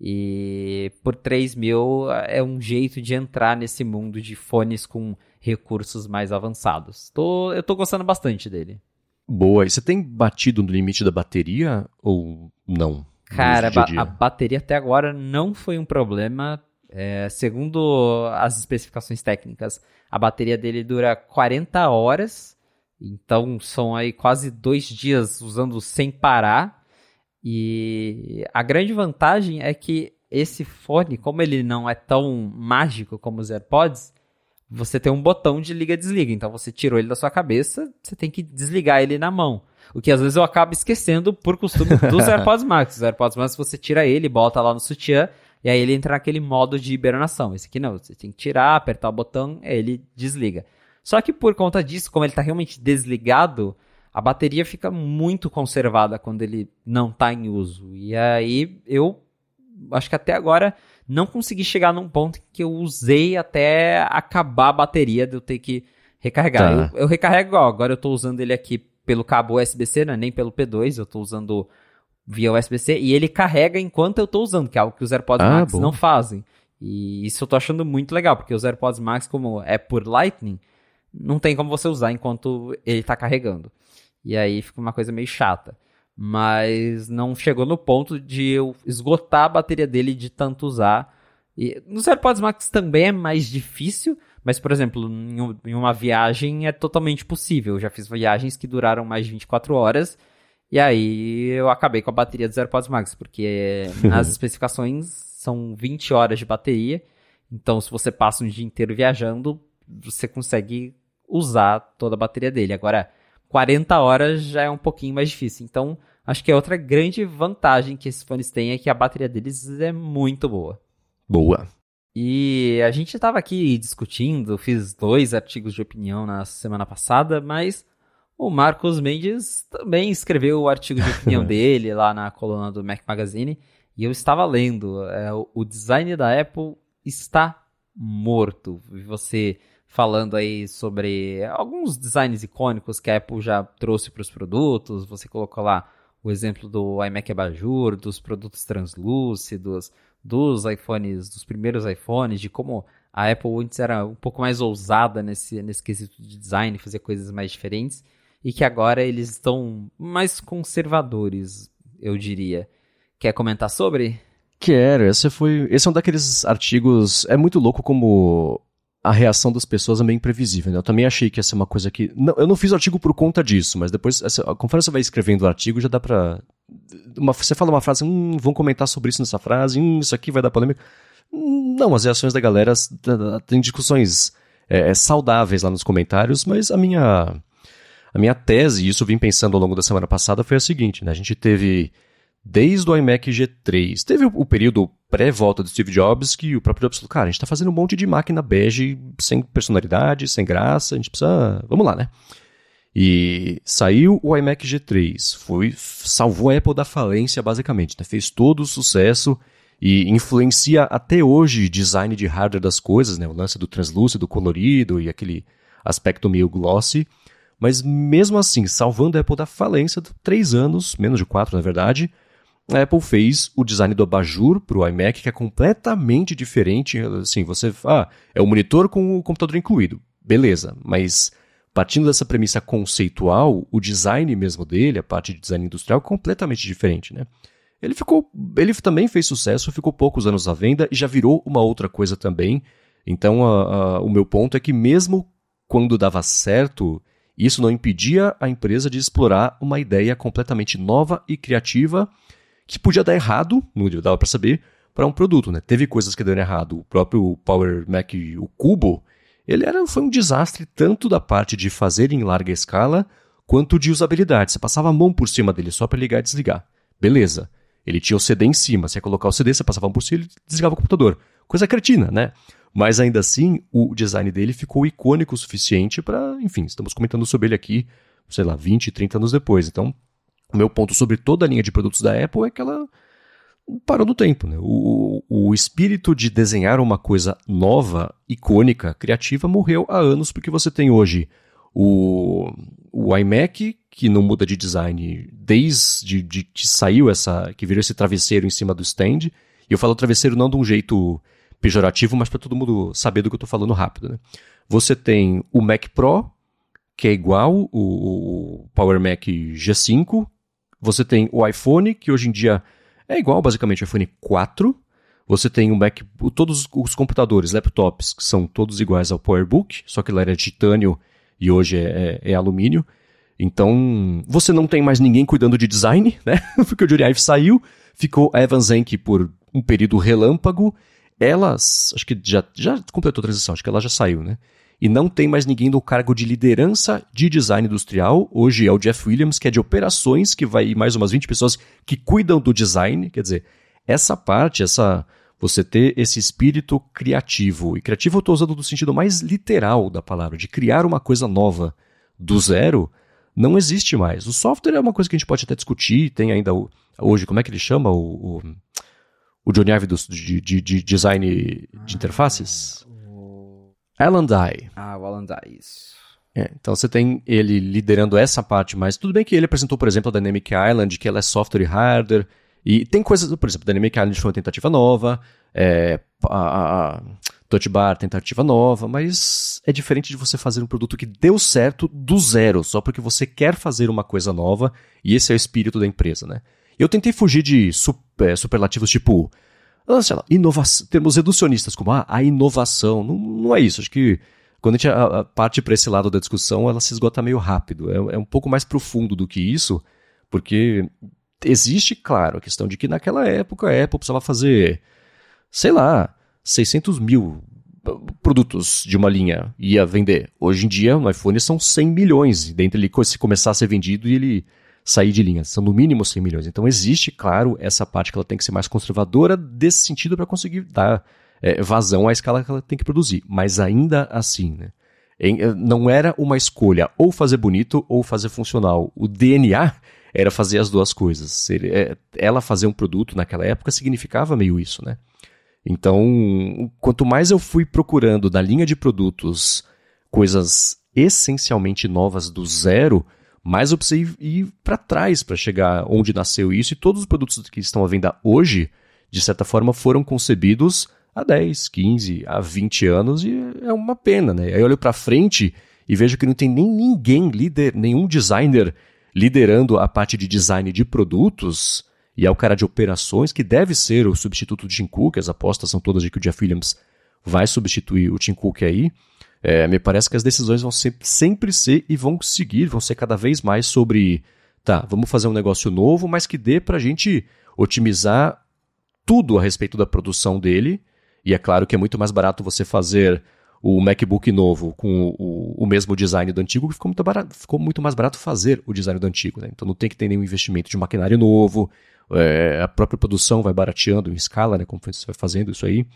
E por 3 mil é um jeito de entrar nesse mundo de fones com recursos mais avançados. Tô, eu tô gostando bastante dele. Boa. E você tem batido no limite da bateria ou não? Cara, dia -dia? a bateria até agora não foi um problema. É, segundo as especificações técnicas, a bateria dele dura 40 horas. Então são aí quase dois dias usando sem parar. E a grande vantagem é que esse fone, como ele não é tão mágico como os AirPods, você tem um botão de liga e desliga. Então você tirou ele da sua cabeça, você tem que desligar ele na mão. O que às vezes eu acabo esquecendo por costume dos AirPods Max. Os AirPods Max você tira ele, bota lá no sutiã, e aí ele entra naquele modo de hibernação. Esse aqui não, você tem que tirar, apertar o botão, ele desliga. Só que por conta disso, como ele está realmente desligado, a bateria fica muito conservada quando ele não está em uso. E aí eu acho que até agora não consegui chegar num ponto que eu usei até acabar a bateria de eu ter que recarregar. Tá. Eu, eu, recarrego igual, agora eu estou usando ele aqui pelo cabo USB-C, não é nem pelo P2, eu estou usando via USB-C e ele carrega enquanto eu estou usando, que é algo que os AirPods ah, Max bom. não fazem. E isso eu tô achando muito legal, porque os AirPods Max, como é por Lightning, não tem como você usar enquanto ele está carregando. E aí fica uma coisa meio chata. Mas não chegou no ponto de eu esgotar a bateria dele de tanto usar. E nos AirPods Max também é mais difícil, mas, por exemplo, em uma viagem é totalmente possível. Eu já fiz viagens que duraram mais de 24 horas, e aí eu acabei com a bateria dos AirPods Max, porque nas especificações são 20 horas de bateria, então se você passa um dia inteiro viajando, você consegue usar toda a bateria dele. Agora, 40 horas já é um pouquinho mais difícil. Então, acho que é outra grande vantagem que esses fones têm é que a bateria deles é muito boa. Boa. E a gente estava aqui discutindo, fiz dois artigos de opinião na semana passada, mas o Marcos Mendes também escreveu o artigo de opinião dele lá na coluna do Mac Magazine. E eu estava lendo. É, o design da Apple está morto. Você falando aí sobre alguns designs icônicos que a Apple já trouxe para os produtos. Você colocou lá o exemplo do iMac Abajur, dos produtos translúcidos, dos iPhones, dos primeiros iPhones, de como a Apple antes era um pouco mais ousada nesse, nesse quesito de design, fazer coisas mais diferentes, e que agora eles estão mais conservadores, eu diria. Quer comentar sobre? Quero. Esse foi, esse é um daqueles artigos. É muito louco como a reação das pessoas é meio imprevisível. Né? Eu também achei que ia ser uma coisa que. Não, eu não fiz o artigo por conta disso, mas depois, conforme você vai escrevendo o artigo, já dá pra. Uma, você fala uma frase, hum, vão comentar sobre isso nessa frase, hum, isso aqui vai dar polêmica. Não, as reações da galera tem discussões é, é, saudáveis lá nos comentários, mas a minha. A minha tese, e isso vim pensando ao longo da semana passada, foi a seguinte: né? a gente teve desde o iMac G3. Teve o, período pré-volta do Steve Jobs que o próprio Jobs falou, cara, a gente está fazendo um monte de máquina bege sem personalidade, sem graça, a gente precisa... Vamos lá, né? E saiu o iMac G3, foi, salvou a Apple da falência, basicamente. Né? Fez todo o sucesso e influencia até hoje design de hardware das coisas, né? o lance do translúcido, colorido e aquele aspecto meio glossy. Mas mesmo assim, salvando a Apple da falência, três anos, menos de quatro na verdade, a Apple fez o design do abajur para o iMac, que é completamente diferente. Assim, você. Ah, é o monitor com o computador incluído. Beleza, mas partindo dessa premissa conceitual, o design mesmo dele, a parte de design industrial, é completamente diferente, né? Ele ficou. Ele também fez sucesso, ficou poucos anos à venda e já virou uma outra coisa também. Então, a, a, o meu ponto é que, mesmo quando dava certo, isso não impedia a empresa de explorar uma ideia completamente nova e criativa que podia dar errado, não dava para saber, para um produto, né? Teve coisas que deram errado. O próprio Power Mac, o Cubo, ele era, foi um desastre tanto da parte de fazer em larga escala, quanto de usabilidade. Você passava a mão por cima dele só para ligar e desligar. Beleza. Ele tinha o CD em cima. Você ia colocar o CD, você passava a mão por cima e desligava o computador. Coisa cretina, né? Mas ainda assim, o design dele ficou icônico o suficiente para, enfim, estamos comentando sobre ele aqui, sei lá, 20, 30 anos depois. Então, o meu ponto sobre toda a linha de produtos da Apple é que ela parou no tempo. Né? O, o espírito de desenhar uma coisa nova, icônica, criativa, morreu há anos, porque você tem hoje o, o iMac, que não muda de design desde de, que saiu essa. que virou esse travesseiro em cima do stand. E eu falo travesseiro não de um jeito pejorativo, mas para todo mundo saber do que eu estou falando rápido. Né? Você tem o Mac Pro, que é igual o, o Power Mac G5, você tem o iPhone, que hoje em dia é igual basicamente ao iPhone 4. Você tem o Mac, todos os computadores, laptops, que são todos iguais ao PowerBook, só que lá era titânio e hoje é, é, é alumínio. Então, você não tem mais ninguém cuidando de design, né? Porque o Johnny Ive saiu, ficou a Evan Zenk por um período relâmpago. Elas, acho que já, já completou a transição, acho que ela já saiu, né? E não tem mais ninguém no cargo de liderança de design industrial. Hoje é o Jeff Williams, que é de operações, que vai mais umas 20 pessoas que cuidam do design. Quer dizer, essa parte, essa você ter esse espírito criativo, e criativo eu estou usando no sentido mais literal da palavra, de criar uma coisa nova do zero, não existe mais. O software é uma coisa que a gente pode até discutir, tem ainda hoje, como é que ele chama? O, o, o Johnny Ive de, de, de, design de interfaces? Alan Dye. Ah, o Alan Dye, isso. É, então você tem ele liderando essa parte, mas tudo bem que ele apresentou, por exemplo, a Dynamic Island, que ela é software e hardware, e tem coisas, por exemplo, a Dynamic Island foi uma tentativa nova, é, a, a Touch Bar tentativa nova, mas é diferente de você fazer um produto que deu certo do zero, só porque você quer fazer uma coisa nova, e esse é o espírito da empresa, né? Eu tentei fugir de super, superlativos tipo sei lá, inovação, termos reducionistas, como ah, a inovação. Não, não é isso. Acho que quando a gente a, a parte para esse lado da discussão, ela se esgota meio rápido. É, é um pouco mais profundo do que isso, porque existe, claro, a questão de que naquela época a Apple precisava fazer, sei lá, 600 mil produtos de uma linha ia vender. Hoje em dia, no iPhone são 100 milhões, dentro ele se começar a ser vendido ele sair de linha. São no mínimo 100 milhões. Então existe, claro, essa parte que ela tem que ser mais conservadora desse sentido para conseguir dar é, vazão à escala que ela tem que produzir. Mas ainda assim, né? Eh, não era uma escolha ou fazer bonito ou fazer funcional. O DNA era fazer as duas coisas. Eh, ela fazer um produto naquela época significava meio isso, né? Então, quanto mais eu fui procurando na linha de produtos coisas essencialmente novas do zero, mais eu precisei ir para trás para chegar onde nasceu isso. E todos os produtos que estão à venda hoje, de certa forma, foram concebidos há 10, 15, há 20 anos e é uma pena, né? Aí eu olho para frente e vejo que não tem nem ninguém líder, nenhum designer liderando a parte de design de produtos e é o cara de operações que deve ser o substituto do Tim Cook. As apostas são todas de que o Jeff Williams vai substituir o Tim Cook aí. É, me parece que as decisões vão ser, sempre ser e vão seguir, vão ser cada vez mais sobre, tá, vamos fazer um negócio novo, mas que dê para a gente otimizar tudo a respeito da produção dele. E é claro que é muito mais barato você fazer o MacBook novo com o, o, mesmo design do antigo, ficou muito, barato, ficou muito mais barato fazer o design do antigo. Né? Então não tem que ter nenhum investimento de maquinário novo, é, a própria produção vai barateando em escala, né, como você vai fazendo isso aí.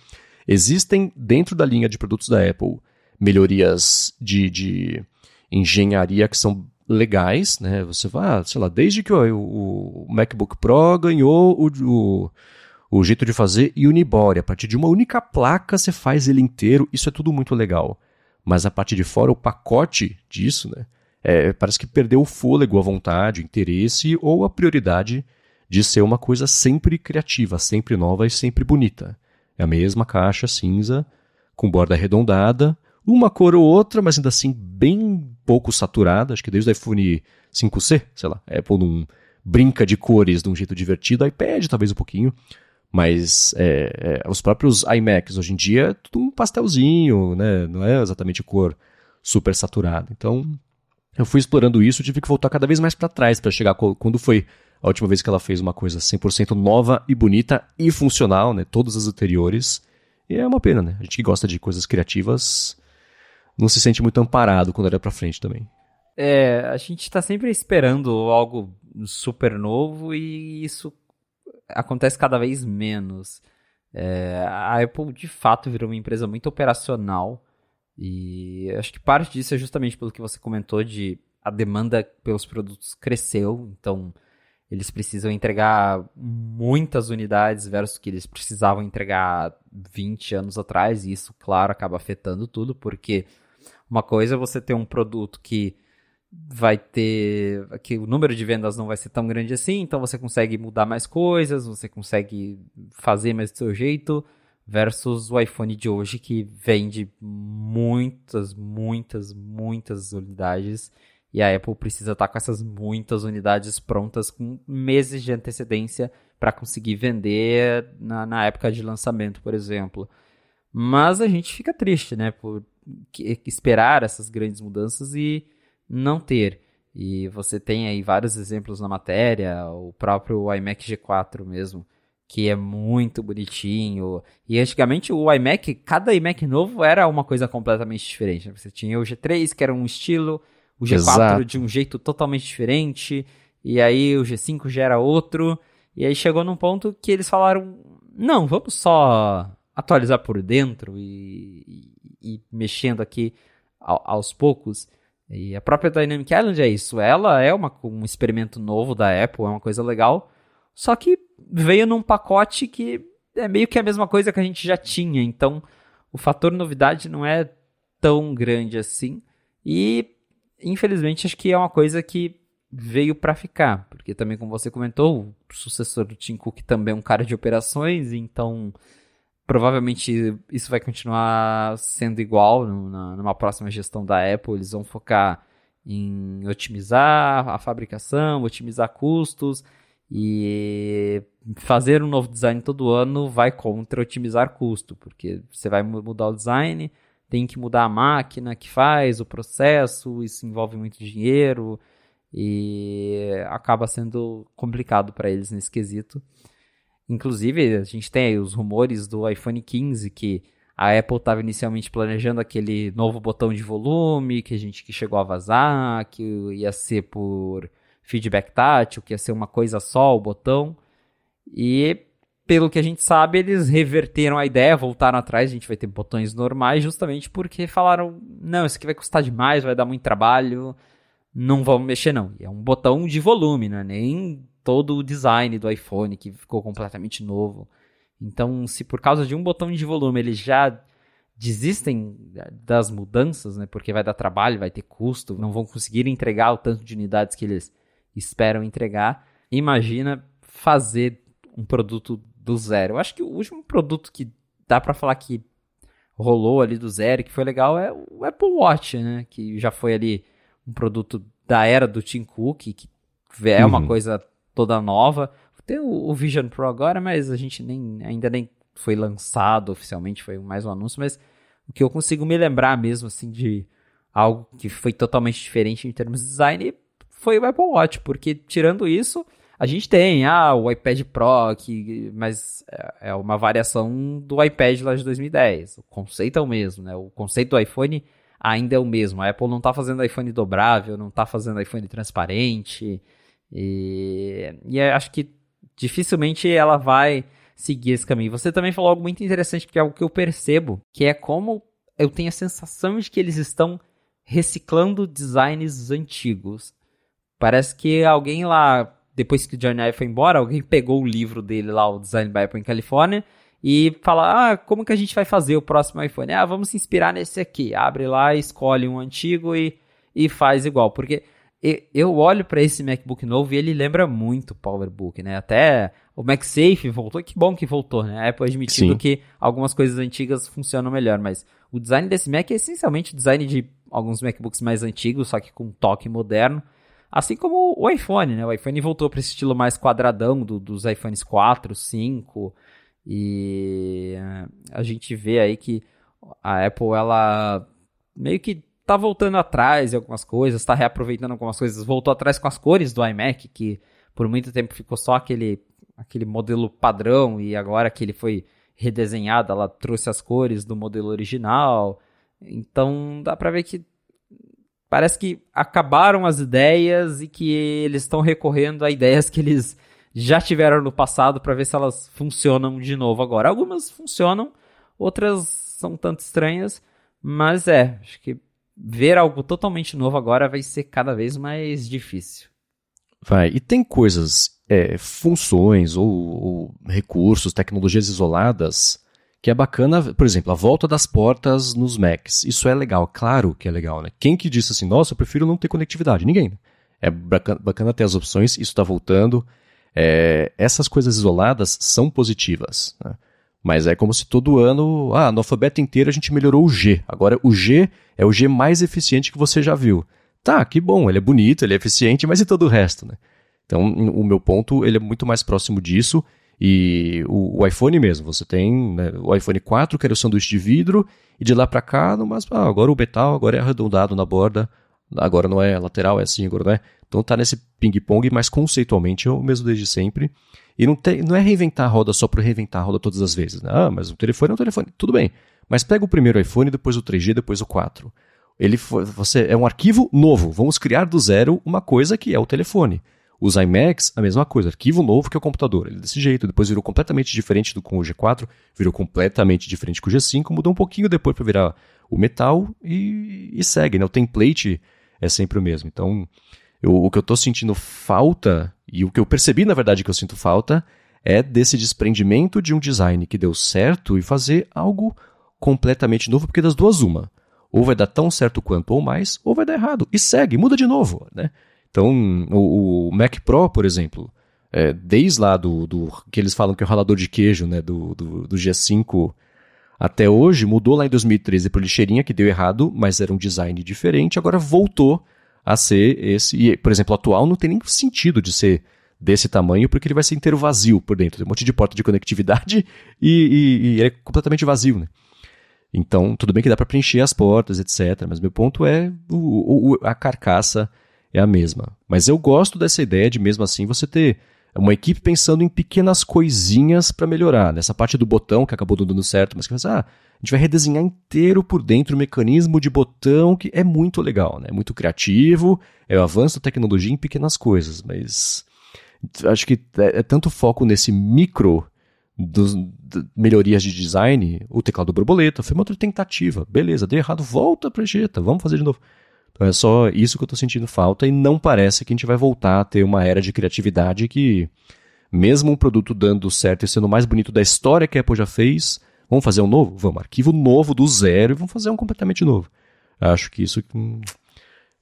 Existem, dentro da linha de produtos da Apple, melhorias de, de engenharia que são legais, né? Você vai, ah, sei lá, desde que o, MacBook Pro ganhou o, o, o, jeito de fazer Unibody, a partir de uma única placa você faz ele inteiro, isso é tudo muito legal. Mas a partir de fora, o pacote disso, né? É, parece que perdeu o fôlego, a vontade, o interesse ou a prioridade de ser uma coisa sempre criativa, sempre nova e sempre bonita. É a mesma caixa cinza, com borda arredondada, uma cor ou outra, mas ainda assim bem pouco saturada. Acho que desde o iPhone 5C, sei lá, Apple não brinca de cores de um jeito divertido, iPad talvez um pouquinho, mas é, é, os próprios iMacs hoje em dia é tudo um pastelzinho, né? não é exatamente cor super saturada. Então eu fui explorando isso, tive que voltar cada vez mais para trás para chegar quando foi a última vez que ela fez uma coisa 100% nova e bonita e funcional, né? Todas as anteriores. E é uma pena, né? A gente que gosta de coisas criativas não se sente muito amparado quando olha pra frente também. É, a gente tá sempre esperando algo super novo e isso acontece cada vez menos. É, a Apple de fato virou uma empresa muito operacional e acho que parte disso é justamente pelo que você comentou de a demanda pelos produtos cresceu, então eles precisam entregar muitas unidades versus que eles precisavam entregar 20 anos atrás, e isso, claro, acaba afetando tudo, porque uma coisa é você ter um produto que vai ter que o número de vendas não vai ser tão grande assim, então você consegue mudar mais coisas, você consegue fazer mais do seu jeito, versus o iPhone de hoje que vende muitas, muitas, muitas unidades e a Apple precisa estar tá com essas muitas unidades prontas com meses de antecedência para conseguir vender na, na, época de lançamento, por exemplo. Mas a gente fica triste, né, por esperar essas grandes mudanças e não ter. E você tem aí vários exemplos na matéria, o próprio iMac G4 mesmo, que é muito bonitinho. E antigamente o iMac, cada iMac novo era uma coisa completamente diferente. Você tinha o G3, que era um estilo, o G4 Exato. de um jeito totalmente diferente, e aí o G5 já era outro, e aí chegou num ponto que eles falaram: não, vamos só atualizar por dentro e, e, e mexendo aqui ao, aos poucos. E a própria Dynamic Island é isso, ela é uma, um experimento novo da Apple, é uma coisa legal, só que veio num pacote que é meio que a mesma coisa que a gente já tinha, então o fator novidade não é tão grande assim. E infelizmente, acho que é uma coisa que veio para ficar, porque também, como você comentou, o sucessor do Tim Cook também é um cara de operações, então provavelmente isso vai continuar sendo igual numa próxima gestão da Apple. Eles vão focar em otimizar a fabricação, otimizar custos E fazer um novo design todo ano vai contra otimizar custo, porque você vai mudar o design, tem que mudar a máquina que faz, o processo, isso envolve muito dinheiro e acaba sendo complicado para eles nesse quesito. Inclusive, a gente tem os rumores do iPhone 15 que a Apple estava inicialmente planejando aquele novo botão de volume que a gente que chegou a vazar, que ia ser por feedback tátil, que ia ser uma coisa só o botão. E pelo que a gente sabe, eles reverteram a ideia, voltaram atrás, a gente vai ter botões normais, justamente porque falaram: não, isso aqui vai custar demais, vai dar muito trabalho, não vamos mexer não. E é um botão de volume, não é nem todo o design do iPhone que ficou completamente novo. Então, se por causa de um botão de volume eles já desistem das mudanças, né, porque vai dar trabalho, vai ter custo, não vão conseguir entregar o tanto de unidades que eles esperam entregar, imagina fazer um produto do zero. Eu acho que o último produto que dá para falar que rolou ali do zero, que foi legal, é o Apple Watch, né, que já foi ali um produto da era do Tim Cook, que é uma uhum. coisa toda nova. Tem o, o, Vision Pro agora, mas a gente nem, ainda nem foi lançado oficialmente, foi mais um anúncio, mas o que eu consigo me lembrar mesmo, assim, de algo que foi totalmente diferente em termos de design foi o Apple Watch, porque tirando isso, a gente tem ah, o iPad Pro, que, mas é, é uma variação do iPad lá de 2010. O conceito é o mesmo, né? O conceito do iPhone ainda é o mesmo. A Apple não está fazendo iPhone dobrável, não está fazendo iPhone transparente. E, e acho que dificilmente ela vai seguir esse caminho. Você também falou algo muito interessante, que é algo que eu percebo, que é como eu tenho a sensação de que eles estão reciclando designs antigos. Parece que alguém lá, depois que o Johnny Ive foi embora, alguém pegou o livro dele lá, o Design by Apple em Califórnia, e fala, ah, como que a gente vai fazer o próximo iPhone? Ah, vamos se inspirar nesse aqui. Abre lá, escolhe um antigo e, e faz igual. Porque eu olho para esse MacBook novo e ele lembra muito o PowerBook, né? Até o MagSafe voltou, que bom que voltou, né? A Apple admitindo Sim. que algumas coisas antigas funcionam melhor, mas o design desse Mac é essencialmente o design de alguns MacBooks mais antigos, só que com um toque moderno. Assim como o iPhone, né? O iPhone voltou para esse estilo mais quadradão do, dos iPhones 4, 5. E a gente vê aí que a Apple, ela meio que tá voltando atrás em algumas coisas, tá reaproveitando algumas coisas, voltou atrás com as cores do iMac, que por muito tempo ficou só aquele, aquele modelo padrão e agora que ele foi redesenhado, ela trouxe as cores do modelo original. Então dá pra ver que parece que acabaram as ideias e que eles estão recorrendo a ideias que eles já tiveram no passado para ver se elas funcionam de novo agora. Algumas funcionam, outras são tanto estranhas, mas é, acho que ver algo totalmente novo agora vai ser cada vez mais difícil. Vai, e tem coisas, é, funções ou, ou recursos, tecnologias isoladas que é bacana, por exemplo, a volta das portas nos Macs. Isso é legal, claro que é legal, né? Quem que disse assim, nossa, eu prefiro não ter conectividade? Ninguém. Né? É bacana, ter as opções, isso está voltando. É, essas coisas isoladas são positivas. Né? Mas é como se todo ano, ah, no alfabeto inteiro a gente melhorou o G. Agora o G é o G mais eficiente que você já viu. Tá, que bom, ele é bonito, ele é eficiente, mas e todo o resto, né? Então, o meu ponto, ele é muito mais próximo disso. E o, o iPhone mesmo, você tem né, o iPhone 4, que era o sanduíche de vidro, e de lá para cá, no mais, ah, agora o metal agora é arredondado na borda, agora não é lateral, é assim, agora não é. Então tá nesse ping-pong, mas conceitualmente é o mesmo desde sempre. E não, não é reinventar a roda só para reinventar a roda todas as vezes. Né? Ah, mas o telefone é um telefone. Tudo bem. Mas pega o primeiro iPhone, depois o 3G, depois o 4. Ele foi, você é um arquivo novo. Vamos criar do zero uma coisa que é o telefone. Os iMacs, a mesma coisa. Arquivo novo que é o computador. Ele é desse jeito. Depois virou completamente diferente do com o G4. Virou completamente diferente com o G5. Mudou um pouquinho depois para virar o metal e, e segue. Né? O template é sempre o mesmo. Então, eu, o que eu estou sentindo falta, e o que eu percebi, na verdade, que eu sinto falta, é desse desprendimento de um design que deu certo e fazer algo completamente novo, porque das duas, uma. Ou vai dar tão certo quanto ou mais, ou vai dar errado. E segue, muda de novo. Né? Então, o, o Mac Pro, por exemplo, é, desde lá do, do, que eles falam que é o ralador de queijo né, do, do, do G5 até hoje, mudou lá em 2013 para lixeirinha, que deu errado, mas era um design diferente, agora voltou a ser esse. E, por exemplo, o atual não tem nem sentido de ser desse tamanho, porque ele vai ser inteiro vazio por dentro. Tem um monte de porta de conectividade e, e, e ele é completamente vazio, né? Então, tudo bem que dá para preencher as portas, etc. Mas meu ponto é o, o, a carcaça é a mesma. Mas eu gosto dessa ideia de, mesmo assim, você ter uma equipe pensando em pequenas coisinhas para melhorar. Nessa parte do botão que acabou dando certo, mas que você, ah, a gente vai redesenhar inteiro por dentro o mecanismo de botão, que é muito legal, né? Muito criativo, é o avanço da tecnologia em pequenas coisas, mas acho que é, é tanto foco nesse micro dos, de melhorias de design, o teclado borboleta, foi uma outra tentativa, beleza, deu errado, volta para Jeta, vamos fazer de novo. Então é só isso que eu estou sentindo falta e não parece que a gente vai voltar a ter uma era de criatividade que, mesmo um produto dando certo e sendo o mais bonito da história que a Apple já fez, vamos fazer um novo? Vamos, arquivo novo do zero e vamos fazer um completamente novo. Acho que isso hum,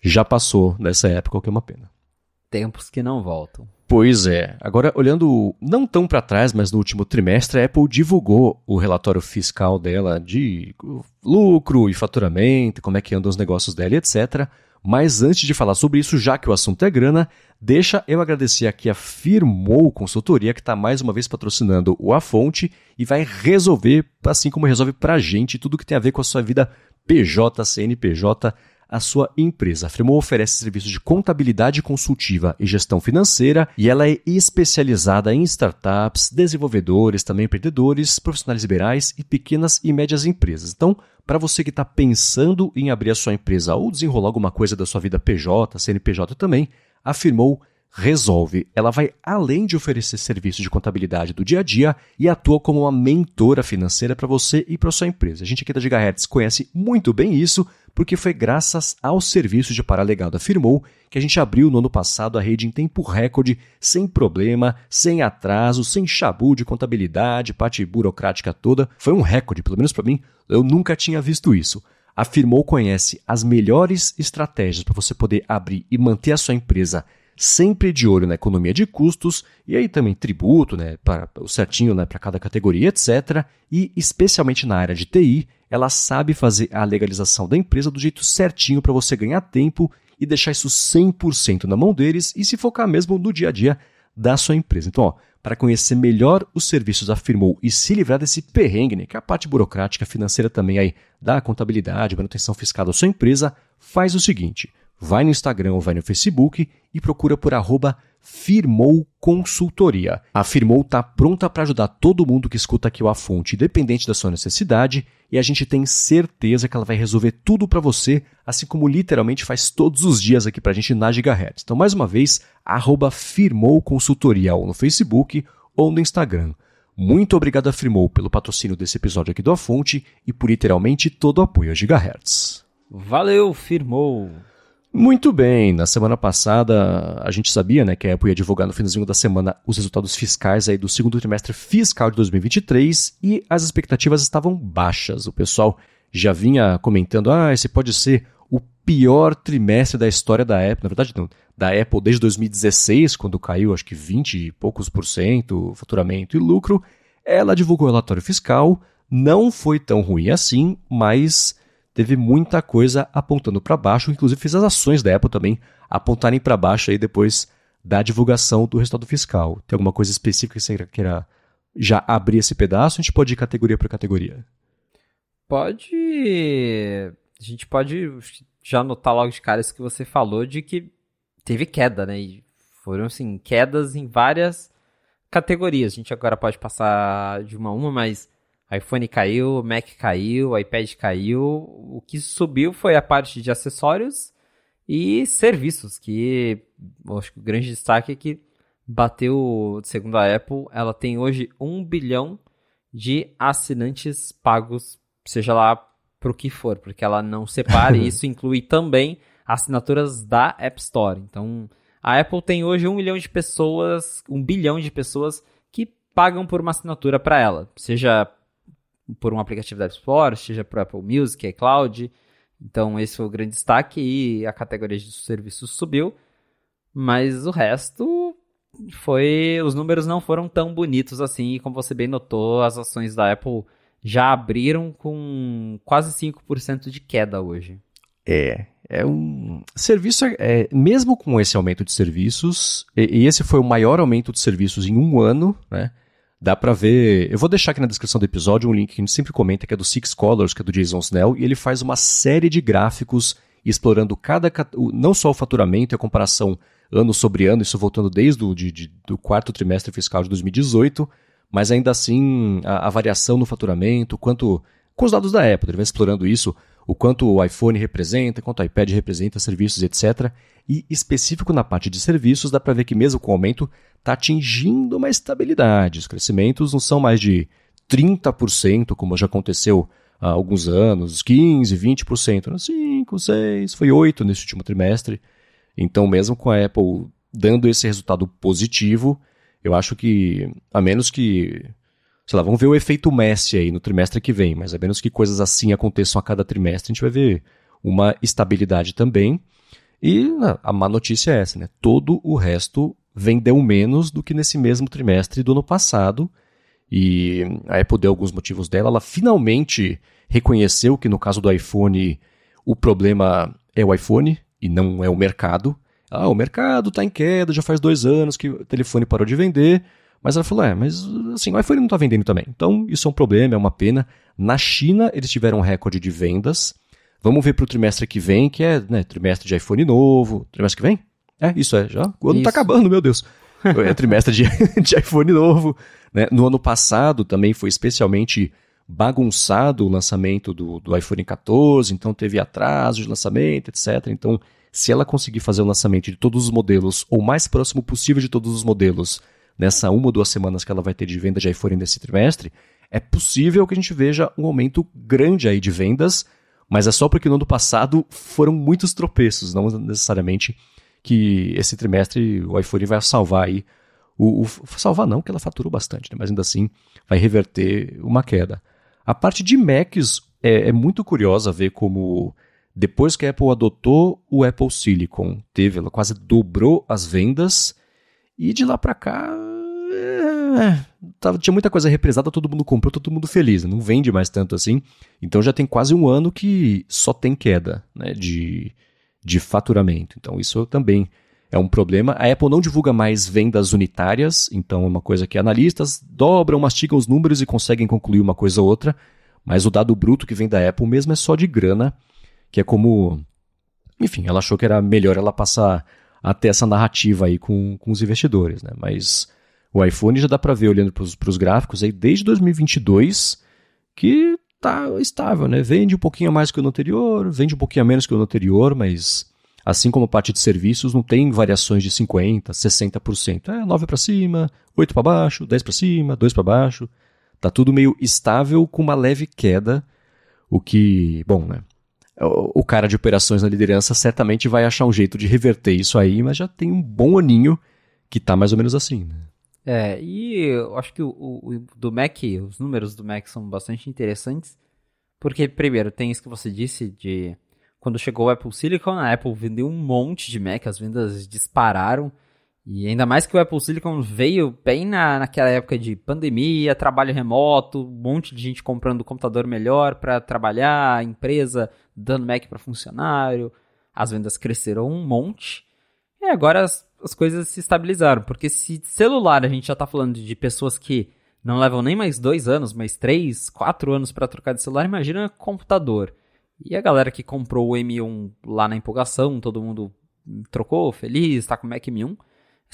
já passou nessa época, o que é uma pena. Tempos que não voltam. Pois é. Agora, olhando não tão para trás, mas no último trimestre, a Apple divulgou o relatório fiscal dela de lucro e faturamento, como é que andam os negócios dela, etc. Mas antes de falar sobre isso, já que o assunto é grana, deixa eu agradecer aqui a Firmou Consultoria, que está mais uma vez patrocinando o A Fonte e vai resolver, assim como resolve para a gente, tudo que tem a ver com a sua vida PJ, CNPJ, a sua empresa. A Fremont oferece serviços de contabilidade consultiva e gestão financeira e ela é especializada em startups, desenvolvedores, também empreendedores, profissionais liberais e pequenas e médias empresas. Então, para você que está pensando em abrir a sua empresa ou desenrolar alguma coisa da sua vida PJ, CNPJ também, afirmou resolve. Ela vai além de oferecer serviços de contabilidade do dia a dia e atua como uma mentora financeira para você e para sua empresa. A gente aqui da Gigahertz conhece muito bem isso, porque foi graças ao serviço de Paralegado afirmou que a gente abriu no ano passado a rede em tempo recorde, sem problema, sem atraso, sem chabu de contabilidade, parte burocrática toda. Foi um recorde, pelo menos para mim, eu nunca tinha visto isso. Afirmou conhece as melhores estratégias para você poder abrir e manter a sua empresa sempre de olho na economia de custos e aí também tributo, né, para o certinho, né, para cada categoria, etc. E especialmente na área de TI, ela sabe fazer a legalização da empresa do jeito certinho para você ganhar tempo e deixar isso 100% na mão deles e se focar mesmo no dia a dia da sua empresa. Então, ó, para conhecer melhor os serviços da Firmou e se livrar desse perrengue, né, que é a parte burocrática financeira também aí da contabilidade, manutenção fiscal da sua empresa, faz o seguinte: vai no Instagram ou vai no Facebook e procura por arroba Firmou Consultoria. A Firmou está pronta para ajudar todo mundo que escuta aqui o A Fonte, independente da sua necessidade, e a gente tem certeza que ela vai resolver tudo para você, assim como literalmente faz todos os dias aqui para a gente na Gigahertz. Então, mais uma vez, arroba Firmou Consultoria ou no Facebook ou no Instagram. Muito obrigado a Firmou pelo patrocínio desse episódio aqui do A Fonte e por literalmente todo o apoio a Gigahertz. Valeu, Firmou! Muito bem, na semana passada a gente sabia né, que a Apple ia divulgar no finzinho da semana os resultados fiscais aí do segundo trimestre fiscal de 2023 e as expectativas estavam baixas. O pessoal já vinha comentando, ah, esse pode ser o pior trimestre da história da Apple. Na verdade, não, da Apple desde 2016, quando caiu acho que 20 e poucos por cento faturamento e lucro. Ela divulgou o relatório fiscal, não foi tão ruim assim, mas teve muita coisa apontando para baixo, inclusive fez as ações da Apple também apontarem para baixo aí depois da divulgação do resultado fiscal. Tem alguma coisa específica que você queira já abrir esse pedaço? A gente pode ir categoria por categoria. Pode. A gente pode já notar logo de cara isso que você falou de que teve queda, né? E foram, assim, quedas em várias categorias. A gente agora pode passar de uma a uma, mas iPhone caiu, Mac caiu, iPad caiu. O que subiu foi a parte de acessórios e serviços, que acho que o grande destaque é que bateu, segundo a Apple, ela tem hoje um bilhão de assinantes pagos, seja lá para o que for, porque ela não separa e isso inclui também assinaturas da App Store. Então, a Apple tem hoje um milhão de pessoas, um bilhão de pessoas que pagam por uma assinatura para ela, seja por um aplicativo da App seja para Apple Music, iCloud. Então, esse foi o grande destaque e a categoria de serviços subiu. Mas o resto foi. Os números não foram tão bonitos assim. E como você bem notou, as ações da Apple já abriram com quase 5% de queda hoje. É, é um serviço, é, mesmo com esse aumento de serviços, e, e, esse foi o maior aumento de serviços em um ano, né? Dá para ver. Eu vou deixar aqui na descrição do episódio um link que a gente sempre comenta, que é do Six Colors, que é do Jason Snell, e ele faz uma série de gráficos explorando cada. não só o faturamento e a comparação ano sobre ano, isso voltando desde o de, de, do quarto trimestre fiscal de 2018, mas ainda assim a, a variação no faturamento, quanto. com os dados da Apple, ele vai explorando isso o quanto o iPhone representa, quanto o iPad representa, serviços, etc. E específico na parte de serviços, dá para ver que mesmo com o aumento, está atingindo uma estabilidade. Os crescimentos não são mais de 30%, como já aconteceu há alguns anos, 15%, 20%, 5%, 6%, foi 8% nesse último trimestre. Então, mesmo com a Apple dando esse resultado positivo, eu acho que, a menos que sei lá, vamos ver o efeito Messi aí no trimestre que vem, mas a menos que coisas assim aconteçam a cada trimestre, a gente vai ver uma estabilidade também. E a má notícia é essa, né? Todo o resto vendeu menos do que nesse mesmo trimestre do ano passado. E a Apple deu alguns motivos dela. Ela finalmente reconheceu que no caso do iPhone o problema é o iPhone e não é o mercado. Ah, o mercado está em queda, já faz dois anos que o telefone parou de vender. Mas ela falou: é, mas assim, o iPhone não está vendendo também. Então, isso é um problema, é uma pena. Na China, eles tiveram um recorde de vendas. Vamos ver para o trimestre que vem, que é né, trimestre de iPhone novo. Trimestre que vem? É, isso é, já. O ano está acabando, meu Deus. É trimestre de, de iPhone novo. Né? No ano passado também foi especialmente bagunçado o lançamento do, do iPhone 14, então teve atraso de lançamento, etc. Então, se ela conseguir fazer o lançamento de todos os modelos, ou o mais próximo possível de todos os modelos, nessa uma ou duas semanas que ela vai ter de venda de iPhone nesse trimestre, é possível que a gente veja um aumento grande aí de vendas, mas é só porque no ano passado foram muitos tropeços, não necessariamente que esse trimestre o iPhone vai salvar aí o, o salvar não, que ela faturou bastante, né? mas ainda assim vai reverter uma queda. A parte de Macs é, é muito curiosa ver como depois que a Apple adotou o Apple Silicon, teve, ela quase dobrou as vendas e de lá para cá, é, tava, tinha muita coisa represada, todo mundo comprou, todo mundo feliz. Não vende mais tanto assim. Então já tem quase um ano que só tem queda né, de, de faturamento. Então isso também é um problema. A Apple não divulga mais vendas unitárias, então é uma coisa que analistas dobram, mastigam os números e conseguem concluir uma coisa ou outra. Mas o dado bruto que vem da Apple mesmo é só de grana, que é como. Enfim, ela achou que era melhor ela passar a ter essa narrativa aí com, com os investidores, né? Mas o iPhone já dá para ver olhando para os gráficos aí desde 2022 que tá estável, né? Vende um pouquinho mais que o anterior, vende um pouquinho menos que o anterior, mas assim como a parte de serviços não tem variações de 50, 60%. É 9 para cima, 8 para baixo, 10 para cima, 2 para baixo. Tá tudo meio estável com uma leve queda, o que, bom, né? O cara de operações na liderança certamente vai achar um jeito de reverter isso aí, mas já tem um bom aninho que tá mais ou menos assim, né? É, e eu acho que o, o, do Mac, os números do Mac são bastante interessantes, porque, primeiro, tem isso que você disse de quando chegou o Apple Silicon, a Apple vendeu um monte de Mac, as vendas dispararam, e ainda mais que o Apple Silicon veio bem na, naquela época de pandemia, trabalho remoto, um monte de gente comprando computador melhor para trabalhar, empresa dando Mac para funcionário, as vendas cresceram um monte. E agora as, as coisas se estabilizaram, porque se celular a gente já está falando de pessoas que não levam nem mais dois anos, mas três, quatro anos para trocar de celular, imagina computador. E a galera que comprou o M1 lá na empolgação, todo mundo trocou, feliz, está com o Mac M1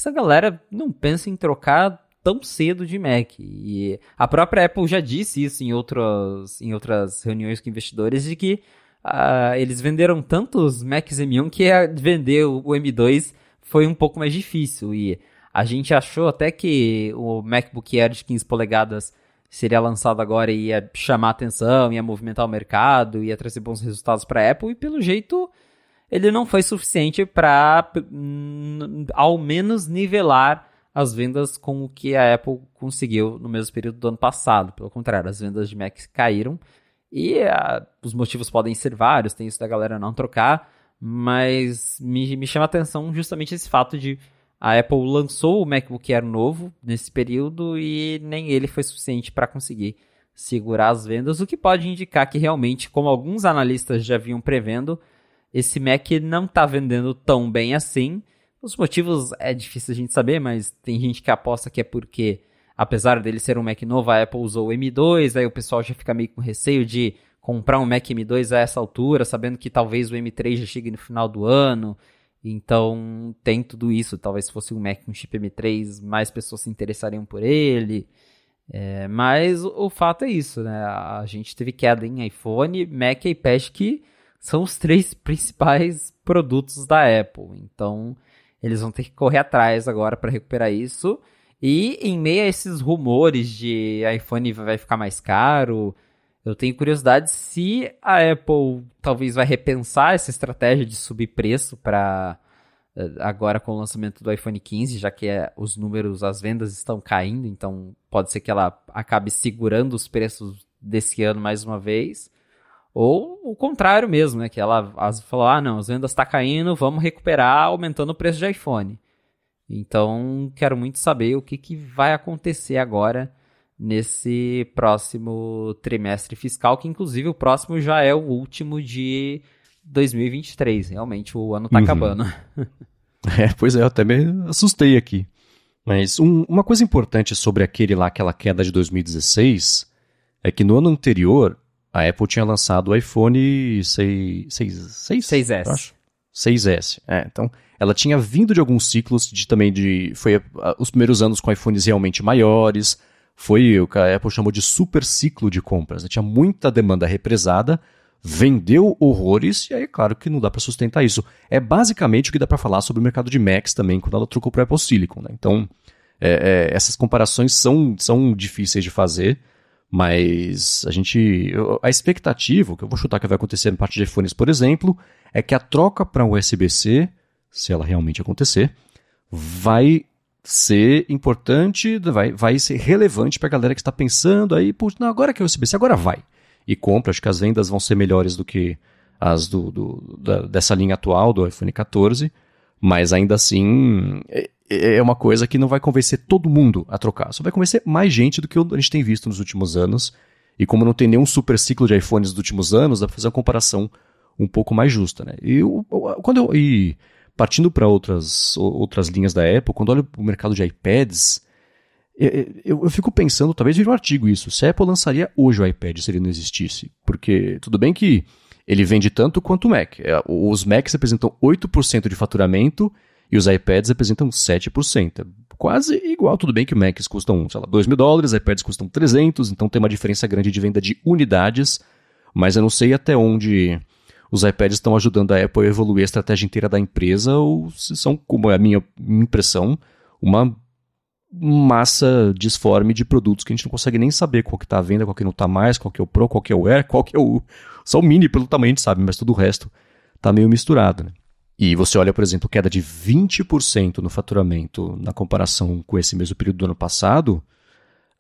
essa galera não pensa em trocar tão cedo de Mac. E a própria Apple já disse isso em outras, em outras reuniões com investidores, de que uh, eles venderam tantos Macs M1 que vender o M2 foi um pouco mais difícil. E a gente achou até que o MacBook Air de 15 polegadas seria lançado agora e ia chamar atenção, ia movimentar o mercado, ia trazer bons resultados para a Apple, e pelo jeito ele não foi suficiente para, ao menos, nivelar as vendas com o que a Apple conseguiu no mesmo período do ano passado. Pelo contrário, as vendas de Mac caíram. E uh, os motivos podem ser vários, tem isso da galera não trocar, mas me, me chama a atenção justamente esse fato de a Apple lançou o MacBook Air novo nesse período e nem ele foi suficiente para conseguir segurar as vendas, o que pode indicar que realmente, como alguns analistas já vinham prevendo, esse Mac não tá vendendo tão bem assim. Os motivos é difícil a gente saber, mas tem gente que aposta que é porque, apesar dele ser um Mac novo, a Apple usou o M2, aí o pessoal já fica meio com receio de comprar um Mac M2 a essa altura, sabendo que talvez o M3 já chegue no final do ano. Então tem tudo isso. Talvez se fosse um Mac com chip M3, mais pessoas se interessariam por ele. É, mas o, o, fato é isso, né? A gente teve queda em iPhone, Mac e iPad, que são os três principais produtos da Apple. Então eles vão ter que correr atrás agora para recuperar isso. E em meio a esses rumores de iPhone vai ficar mais caro, eu tenho curiosidade se a Apple talvez vai repensar essa estratégia de subir preço para eh, agora com o lançamento do iPhone 15, já que é, os números, as vendas estão caindo, então pode ser que ela acabe segurando os preços desse ano mais uma vez. Ou o contrário mesmo, né? Que ela falou: ah, não, as vendas estão tá caindo, vamos recuperar aumentando o preço de iPhone. Então, quero muito saber o que, que vai acontecer agora nesse próximo trimestre fiscal, que inclusive o próximo já é o último de 2023. Realmente o ano tá uhum. acabando. é, pois é, eu até me assustei aqui. Mas um, uma coisa importante sobre aquele lá, aquela queda de 2016, é que no ano anterior a Apple tinha lançado o iPhone 6, 6, 6, 6S. 6S. É, então, ela tinha vindo de alguns ciclos de também de. Foi uh, os primeiros anos com iPhones realmente maiores, foi o que a Apple chamou de super ciclo de compras. Né? Tinha muita demanda represada, vendeu horrores, e aí, claro que não dá para sustentar isso. É basicamente o que dá para falar sobre o mercado de Macs também, quando ela trocou para Apple Silicon. Né? Então, é, é, essas comparações são, são difíceis de fazer, mas a gente. A expectativa, o que eu vou chutar que vai acontecer na parte de iPhones, por exemplo, é que a troca para USB-C, se ela realmente acontecer, vai ser importante, vai, vai ser relevante para a galera que está pensando aí, putz, não, agora que é USB-C, agora vai. E compra, acho que as vendas vão ser melhores do que as do, do da, dessa linha atual do iPhone 14, mas ainda assim é, é uma coisa que não vai convencer todo mundo a trocar, só vai convencer mais gente do que a gente tem visto nos últimos anos. E como não tem nenhum super ciclo de iPhones dos últimos anos, dá para fazer uma comparação um pouco mais justa, né? E quando eu, e partindo para outras, outras linhas da Apple, quando olho para o mercado de iPads, eu, eu, fico pensando, talvez vire um artigo isso, se a Apple lançaria hoje o iPad se ele não existisse. Porque tudo bem que ele vende tanto quanto o Mac. É, os Macs representam 8% de faturamento e os iPads representam 7%. Quase igual, tudo bem que Macs custam, sei lá, 2 mil dólares, iPads custam 300, então tem uma diferença grande de venda de unidades, mas eu não sei até onde os iPads estão ajudando a Apple a evoluir a estratégia inteira da empresa ou se são, como é a minha impressão, uma massa disforme de produtos que a gente não consegue nem saber qual que está à venda, qual que não está mais, qual que é o Pro, qual que é o Air, qual que é o... Só o Mini pelo tamanho a gente sabe, mas todo o resto está meio misturado, né? E você olha, por exemplo, queda de 20% no faturamento na comparação com esse mesmo período do ano passado,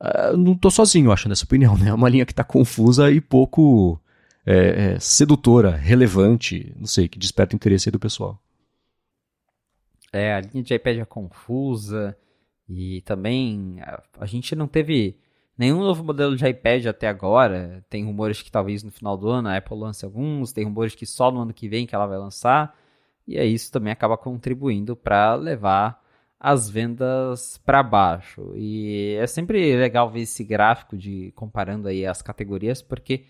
uh, não estou sozinho achando essa opinião, né? É uma linha que está confusa e pouco é, é, sedutora, relevante, não sei, que desperta interesse do pessoal. É, a linha de iPad é confusa e também a, a, gente não teve nenhum novo modelo de iPad até agora. Tem rumores que talvez no final do ano a Apple lance alguns, tem rumores que só no ano que vem que ela vai lançar. E aí isso também acaba contribuindo para levar as vendas para baixo. E é sempre legal ver esse gráfico de comparando aí as categorias, porque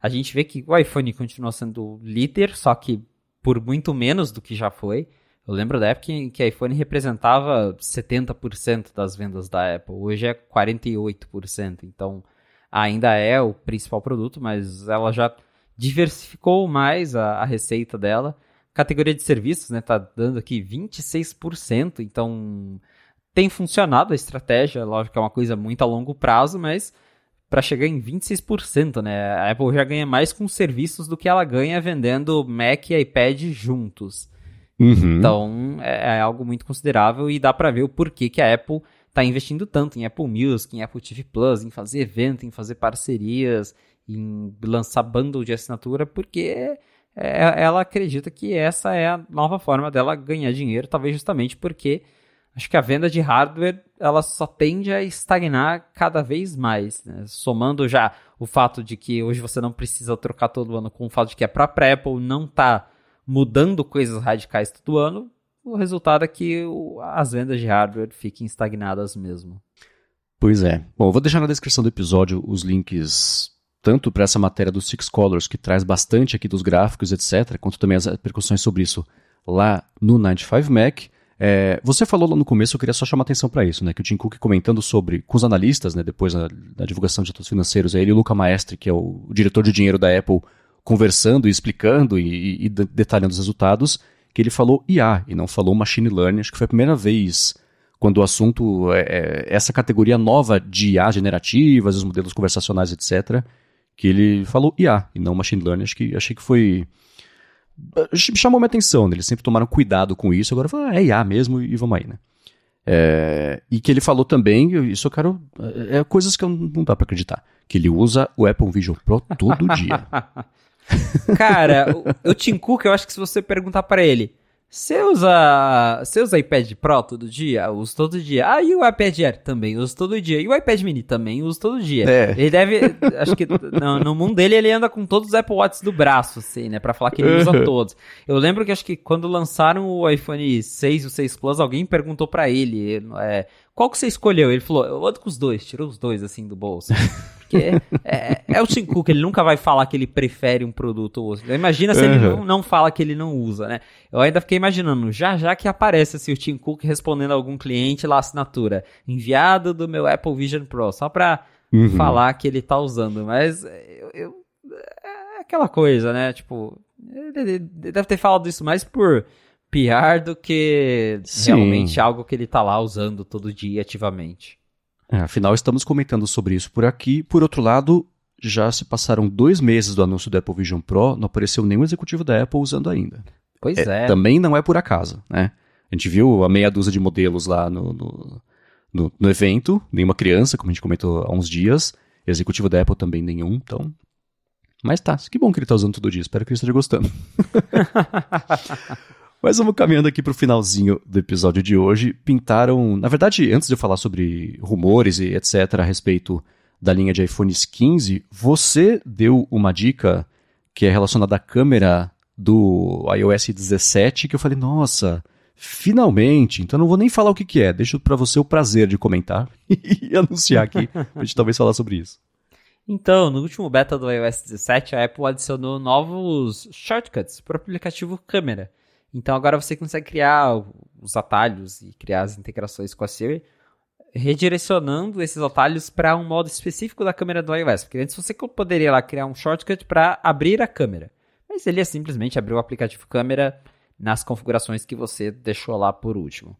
a gente vê que o iPhone continua sendo líder, só que por muito menos do que já foi. Eu lembro da época em que a iPhone representava 70% das vendas da Apple. Hoje é 48%. Então, ainda é o principal produto, mas ela já diversificou mais a, a receita dela. Categoria de serviços, né, tá dando aqui 26%, então tem funcionado a estratégia, lógico que é uma coisa muito a longo prazo, mas para chegar em 26%, né? A Apple já ganha mais com serviços do que ela ganha vendendo Mac e iPad juntos. Uhum. Então, é, é, algo muito considerável e dá para ver o porquê que a Apple está investindo tanto em Apple Music, em Apple TV Plus, em fazer evento, em fazer parcerias, em lançar bundle de assinatura, porque é, ela acredita que essa é a nova forma dela ganhar dinheiro, talvez justamente porque acho que a venda de hardware ela só tende a estagnar cada vez mais, né? somando já o fato de que hoje você não precisa trocar todo ano com o fato de que a própria Apple não está mudando coisas radicais todo ano, o resultado é que as vendas de hardware fiquem estagnadas mesmo. Pois é. Bom, vou deixar na descrição do episódio os links tanto para essa matéria do Six Colors, que traz bastante aqui dos gráficos, etc., quanto também as repercussões sobre isso lá no 95 Mac. É, você falou lá no começo, eu queria só chamar atenção para isso, né? Que o Tim Cook comentando sobre, com os analistas, né? Depois da, da divulgação de dados financeiros, é ele e o Luca Maestre, que é o, o, diretor de dinheiro da Apple, conversando e explicando e, e, e detalhando os resultados, que ele falou IA e não falou machine learning. Acho que foi a primeira vez quando o assunto é, é essa categoria nova de IA generativas, os modelos conversacionais, etc que ele falou IA e não machine learning. Acho que, achei que foi. Chamou minha atenção, né? eles sempre tomaram cuidado com isso, agora falaram, ah, é IA mesmo e vamos aí, né? É, e que ele falou também, isso eu quero. É, é coisas que eu não dá para acreditar. Que ele usa o Apple Vision Pro todo dia. Cara, o, o Tim Cook, eu acho que se você perguntar para ele, você usa, você usa iPad Pro todo dia? Eu uso todo dia. Ah, e o iPad Air? Também uso todo dia. E o iPad Mini? Também uso todo dia. É. Ele deve, acho que no, no, mundo dele ele anda com todos os Apple Watches do braço, assim, né? Pra falar que ele usa uhum. todos. Eu lembro que acho que quando lançaram o iPhone 6 e o 6 Plus, alguém perguntou para ele, é, qual que você escolheu? Ele falou, eu ando com os dois, tirou os dois assim do bolso. Porque é, é, o Tim Cook, ele nunca vai falar que ele prefere um produto ou outro. Imagina se uhum. ele não, não fala que ele não usa, né? Eu ainda fiquei imaginando, já já que aparece assim, o Tim Cook respondendo a algum cliente lá, assinatura, enviado do meu Apple Vision Pro, só pra uhum. falar que ele tá usando. Mas eu, eu, é aquela coisa, né? Tipo, ele deve ter falado isso mais por PR do que Sim. realmente algo que ele tá lá usando todo dia ativamente. É, afinal, estamos comentando sobre isso por aqui. Por outro lado, já se passaram dois meses do anúncio do Apple Vision Pro, não apareceu nenhum executivo da Apple usando ainda. Pois é. é. Também não é por acaso, né? A gente viu a meia dúzia de modelos lá no, no, no, no evento, nenhuma criança, como a gente comentou há uns dias. Executivo da Apple também nenhum, então mas tá, que bom que ele tá usando todo dia, espero que ele esteja gostando. Mas vamos caminhando aqui para o finalzinho do episódio de hoje. Pintaram, na verdade, antes de eu falar sobre rumores e etc. a respeito da linha de iPhones 15, você deu uma dica que é relacionada à câmera do iOS 17 que eu falei, nossa, finalmente. Então não vou nem falar o que, que é, deixo para você o prazer de comentar e anunciar aqui, pra gente talvez falar sobre isso. Então, no último beta do iOS 17, a Apple adicionou novos shortcuts para o aplicativo câmera. Então agora você consegue criar os atalhos e criar as integrações com a Siri, redirecionando esses atalhos para um modo específico da câmera do iOS. Porque antes você poderia lá criar um shortcut para abrir a câmera, mas ele é simplesmente abrir o aplicativo câmera nas configurações que você deixou lá por último.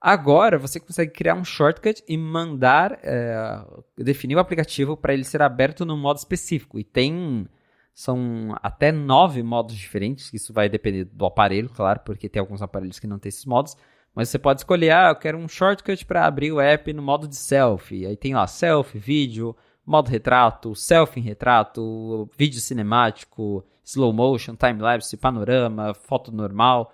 Agora você consegue criar um shortcut e mandar é, definir o aplicativo para ele ser aberto num modo específico. E tem são até nove modos diferentes, isso vai depender do aparelho, claro, porque tem alguns aparelhos que não tem esses modos. Mas você pode escolher, ah, eu quero um shortcut para abrir o app no modo de selfie. Aí tem lá selfie, vídeo, modo retrato, selfie em retrato, vídeo cinemático, slow motion, time-lapse, panorama, foto normal.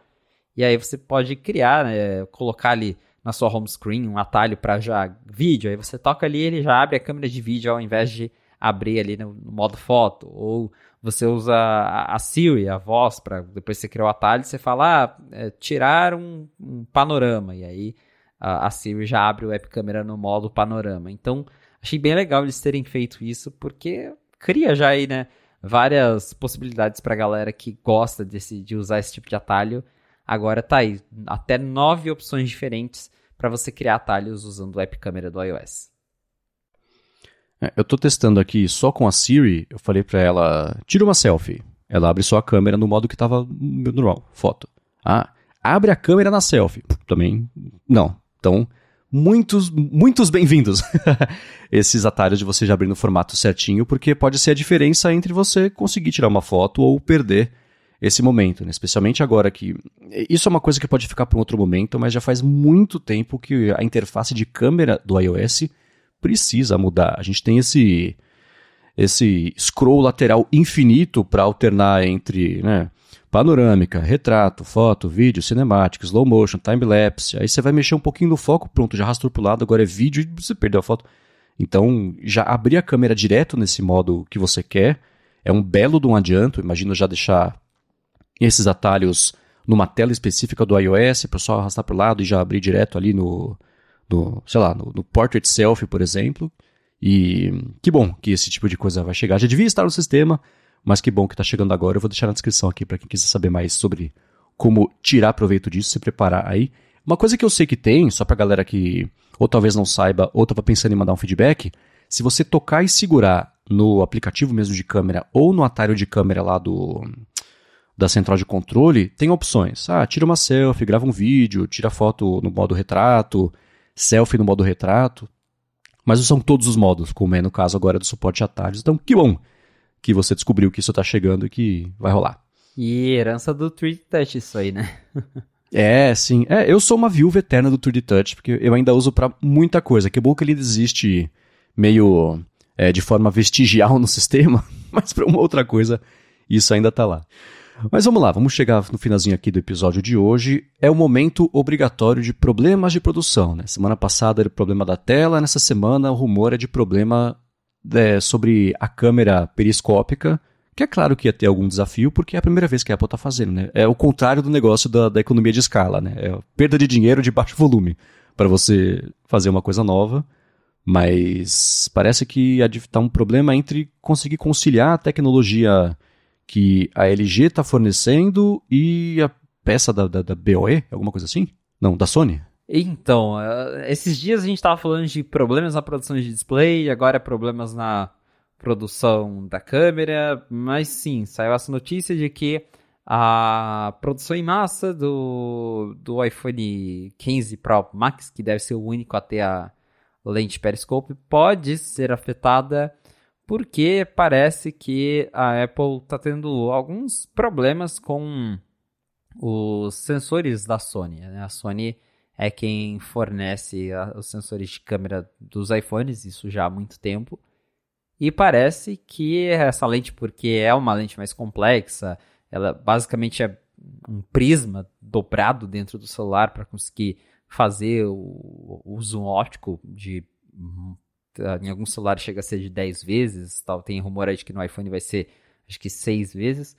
E aí você pode criar, né, colocar ali na sua home screen um atalho para já vídeo. Aí você toca ali ele já abre a câmera de vídeo ao invés de abrir ali no, modo foto. Ou você usa a, Siri, a voz, para depois você criar o atalho, você fala, ah, é, tirar um, um, panorama, e aí a, a, Siri já abre o web câmera no modo panorama. Então, achei bem legal eles terem feito isso, porque cria já aí, né, várias possibilidades para galera que gosta desse, de usar esse tipo de atalho. Agora tá aí, até nove opções diferentes para você criar atalhos usando o app câmera do iOS. É, eu estou testando aqui só com a Siri, eu falei para ela, tira uma selfie. Ela abre só a câmera no modo que estava normal, foto. Ah, abre a câmera na selfie. Também não. Então, muitos, muitos bem-vindos. Esses atalhos de você já abrir no formato certinho, porque pode ser a diferença entre você conseguir tirar uma foto ou perder esse momento, né? especialmente agora que. Isso é uma coisa que pode ficar para um outro momento, mas já faz muito tempo que a interface de câmera do iOS precisa mudar. A gente tem esse esse scroll lateral infinito para alternar entre né, panorâmica, retrato, foto, vídeo, cinemático, slow motion, time-lapse. Aí você vai mexer um pouquinho no foco, pronto, já arrastou para o lado, agora é vídeo e você perdeu a foto. Então, já abrir a câmera direto nesse modo que você quer é um belo de um adianto. Imagina já deixar esses atalhos numa tela específica do iOS, para só arrastar para o lado e já abrir direto ali no, no sei lá, no, no Portrait Selfie, por exemplo. E que bom que esse tipo de coisa vai chegar. Já devia estar no sistema, mas que bom que está chegando agora. Eu vou deixar na descrição aqui para quem quiser saber mais sobre como tirar proveito disso, se preparar aí. Uma coisa que eu sei que tem, só para galera que ou talvez não saiba, ou estava pensando em mandar um feedback, se você tocar e segurar no aplicativo mesmo de câmera ou no atalho de câmera lá do da central de controle, tem opções. Ah, tira uma selfie, grava um vídeo, tira foto no modo retrato, selfie no modo retrato. Mas são todos os modos, como é no caso agora do suporte atalhos. Então, que bom que você descobriu que isso está chegando e que vai rolar. E herança do 3D Touch isso aí, né? é, sim. É, eu sou uma viúva eterna do 3D Touch, porque eu ainda uso para muita coisa. Que bom que ele existe meio é, de forma vestigial no sistema, mas para uma outra coisa isso ainda está lá. Mas vamos lá, vamos chegar no finalzinho aqui do episódio de hoje. É o momento obrigatório de problemas de produção. Né? Semana passada era o problema da tela, nessa semana o rumor é de problema é, sobre a câmera periscópica, que é claro que ia ter algum desafio, porque é a primeira vez que a Apple está fazendo. Né? É o contrário do negócio da, da economia de escala. Né? É perda de dinheiro de baixo volume para você fazer uma coisa nova. Mas parece que está um problema entre conseguir conciliar a tecnologia que a LG está fornecendo e a peça da, da, da, BOE, alguma coisa assim? Não, da Sony? Então, eh, esses dias a gente estava falando de problemas na produção de display, agora é problemas na produção da câmera, mas sim, saiu essa notícia de que a produção em massa do, do iPhone 15 Pro Max, que deve ser o único a ter a lente periscope, pode ser afetada porque parece que a Apple está tendo alguns problemas com os sensores da Sony. Né? A Sony é quem fornece a, os sensores de câmera dos iPhones, isso já há muito tempo. E parece que essa lente, porque é uma lente mais complexa, ela basicamente é um prisma dobrado dentro do celular para conseguir fazer o, o zoom óptico de em alguns celulares chega a ser de 10 vezes, tal. tem rumor aí de que no iPhone vai ser acho que 6 vezes,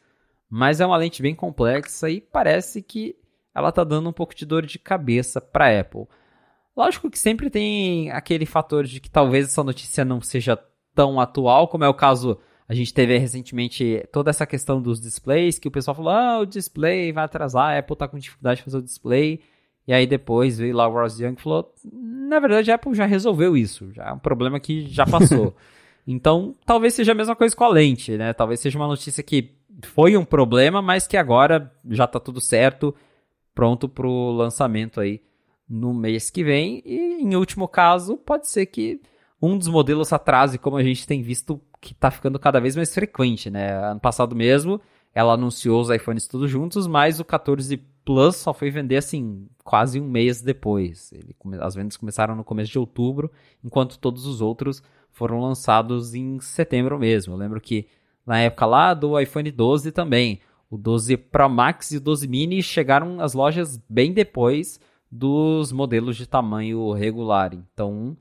mas é uma lente bem complexa e parece que ela tá dando um pouco de dor de cabeça para Apple. Lógico que sempre tem aquele fator de que talvez essa notícia não seja tão atual, como é o caso a gente teve recentemente toda essa questão dos displays, que o pessoal falou: ah, o display vai atrasar, a Apple tá com dificuldade de fazer o display. E aí depois veio lá o Ross Young e falou: na verdade a Apple já resolveu isso, já é um problema que já passou. então talvez seja a mesma coisa com a lente, né? Talvez seja uma notícia que foi um problema, mas que agora já tá tudo certo, pronto pro lançamento aí no mês que vem. E em último caso, pode ser que um dos modelos atrase, como a gente tem visto que tá ficando cada vez mais frequente, né? Ano passado mesmo, ela anunciou os iPhones todos juntos, mas o 14 Plus só foi vender assim quase um mês depois. Ele, as vendas começaram no começo de outubro, enquanto todos os outros foram lançados em setembro mesmo. Eu lembro que na época lá do iPhone 12 também, o 12 Pro Max e o 12 Mini chegaram às lojas bem depois dos modelos de tamanho regular. Então,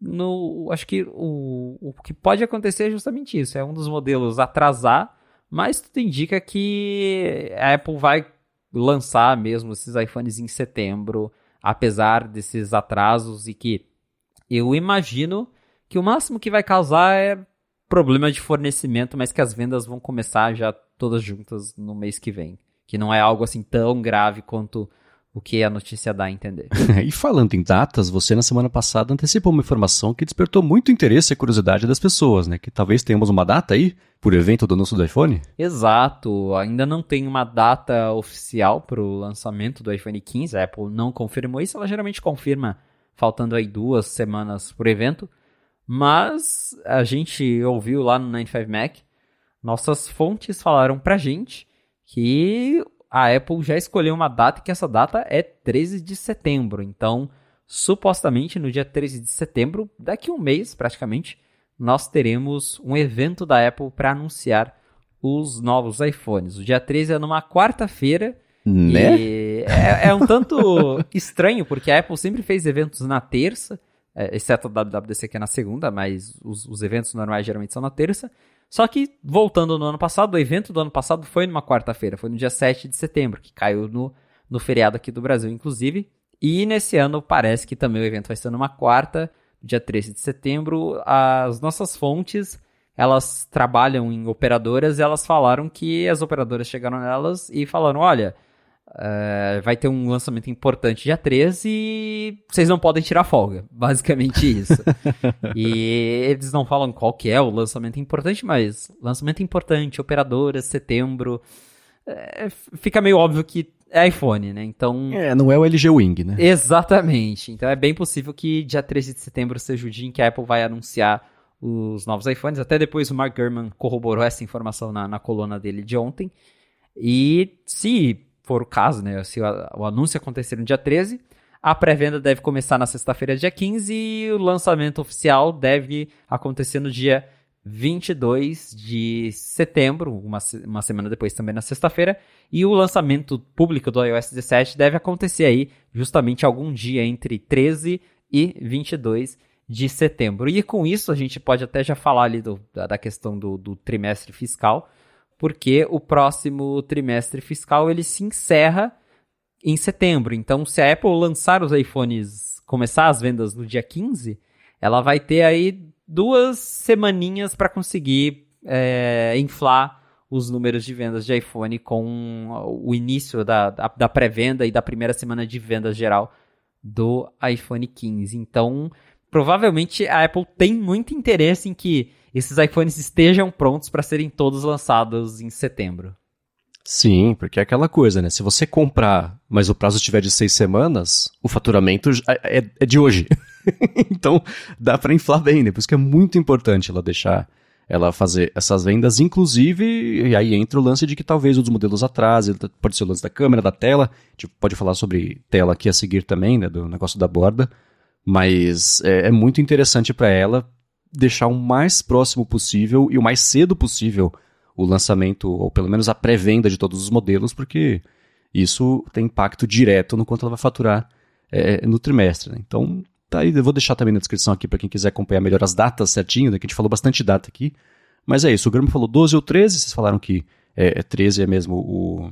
no, acho que o, o que pode acontecer é justamente isso: é um dos modelos atrasar, mas tudo indica que a Apple vai lançar mesmo esses iPhones em setembro, apesar desses atrasos e que eu imagino que o máximo que vai causar é problema de fornecimento, mas que as vendas vão começar já todas juntas no mês que vem, que não é algo assim tão grave quanto o que a notícia dá a entender. e falando em datas, você na semana passada antecipou uma informação que despertou muito interesse e curiosidade das pessoas, né? Que talvez tenhamos uma data aí por evento do anúncio do iPhone? Exato, ainda não tem uma data oficial para o lançamento do iPhone 15. A Apple não confirmou isso, ela geralmente confirma faltando aí duas semanas por evento. Mas a gente ouviu lá no 95 Mac, nossas fontes falaram pra gente que a Apple já escolheu uma data e que essa data é 13 de setembro. Então, supostamente no dia 13 de setembro, daqui um mês praticamente, nós teremos um evento da Apple para anunciar os novos iPhones. O dia 13 é numa quarta-feira. Né? É, é, um tanto estranho, porque a Apple sempre fez eventos na terça, é, exceto o WWDC que é na segunda, mas os, os eventos normais geralmente são na terça. Só que, voltando no ano passado, o evento do ano passado foi numa quarta-feira, foi no dia 7 de setembro, que caiu no, no feriado aqui do Brasil, inclusive. E nesse ano parece que também o evento vai ser numa quarta, dia 13 de setembro. As nossas fontes, elas trabalham em operadoras e elas falaram que as operadoras chegaram nelas e falaram: olha, uh, vai ter um lançamento importante dia 13 e vocês não podem tirar folga. Basicamente isso. e eles não falam qual que é o lançamento importante, mas lançamento importante, operadoras, setembro. É, fica meio óbvio que é iPhone, né? Então. É, não é o LG Wing, né? Exatamente. Então é bem possível que dia 13 de setembro seja o dia em que a Apple vai anunciar os novos iPhones. Até depois o Mark Gurman corroborou essa informação na, na coluna dele de ontem. E se for o caso, né? Se o, anúncio acontecer no dia 13, a pré-venda deve começar na sexta-feira, dia 15, e o lançamento oficial deve acontecer no dia 22 de setembro, uma, uma semana depois também na sexta-feira, e o lançamento público do iOS 17 deve acontecer aí justamente algum dia entre 13 e 22 de setembro. E com isso a gente pode até já falar ali do, da, da questão do, do trimestre fiscal, porque o próximo trimestre fiscal ele se encerra em setembro. Então, se a Apple lançar os iPhones, começar as vendas no dia 15, ela vai ter aí duas semaninhas para conseguir é, inflar os números de vendas de iPhone com o início da, da, da pré-venda e da primeira semana de venda geral do iPhone 15. Então, provavelmente a Apple tem muito interesse em que esses iPhones estejam prontos para serem todos lançados em setembro. Sim, porque é aquela coisa, né? Se você comprar, mas o prazo estiver de seis semanas, o faturamento é, é, é de hoje. então dá para inflar bem, né? Por isso que é muito importante ela deixar ela fazer essas vendas, inclusive, e aí entra o lance de que talvez os modelos atrasem, pode ser o lance da câmera, da tela, tipo, pode falar sobre tela aqui a seguir também, né, do negócio da borda, mas é, é muito interessante para ela deixar o mais próximo possível e o mais cedo possível o lançamento, ou pelo menos a pré-venda de todos os modelos, porque isso tem impacto direto no quanto ela vai faturar é, no trimestre. Né? Então, tá aí, eu vou deixar também na descrição aqui para quem quiser acompanhar melhor as datas certinho, né, que a gente falou bastante data aqui. Mas é isso, o Graham falou 12 ou 13, vocês falaram que é, é 13 é mesmo o,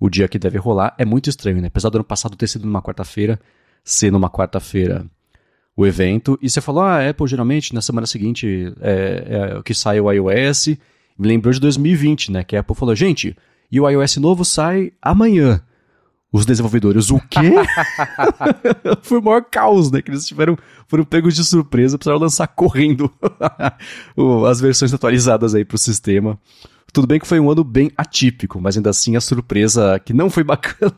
o dia que deve rolar. É muito estranho, né? Apesar do ano passado ter sido numa quarta-feira, ser numa quarta-feira o evento. E você falou, ah, Apple geralmente na semana seguinte é, é que sai o iOS me lembrou de 2020, né? Que a Apple falou, gente, e o iOS novo sai amanhã. Os desenvolvedores, o quê? Foi o maior caos, né? Que eles tiveram, foram pegos de surpresa, precisaram lançar correndo as versões atualizadas aí pro sistema. Tudo bem que foi um ano bem atípico, mas ainda assim a surpresa que não foi bacana,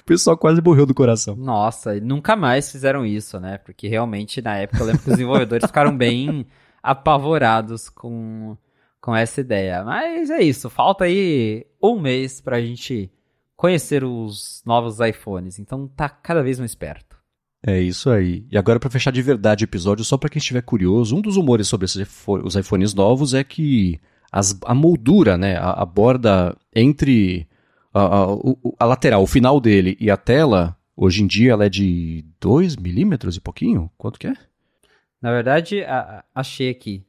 o pessoal quase morreu do coração. Nossa, nunca mais fizeram isso, né? Porque realmente na época eu lembro que os desenvolvedores ficaram bem apavorados com com essa ideia. Mas é isso, falta aí um mês pra gente conhecer os novos iPhones, então tá cada vez mais perto. É isso aí. E agora para fechar de verdade o episódio, só para quem estiver curioso, um dos rumores sobre os iPhones novos é que as, a moldura, né, a, a borda entre a, a, a, lateral, o final dele e a tela, hoje em dia ela é de 2 milímetros e pouquinho? Quanto que é? Na verdade, achei aqui.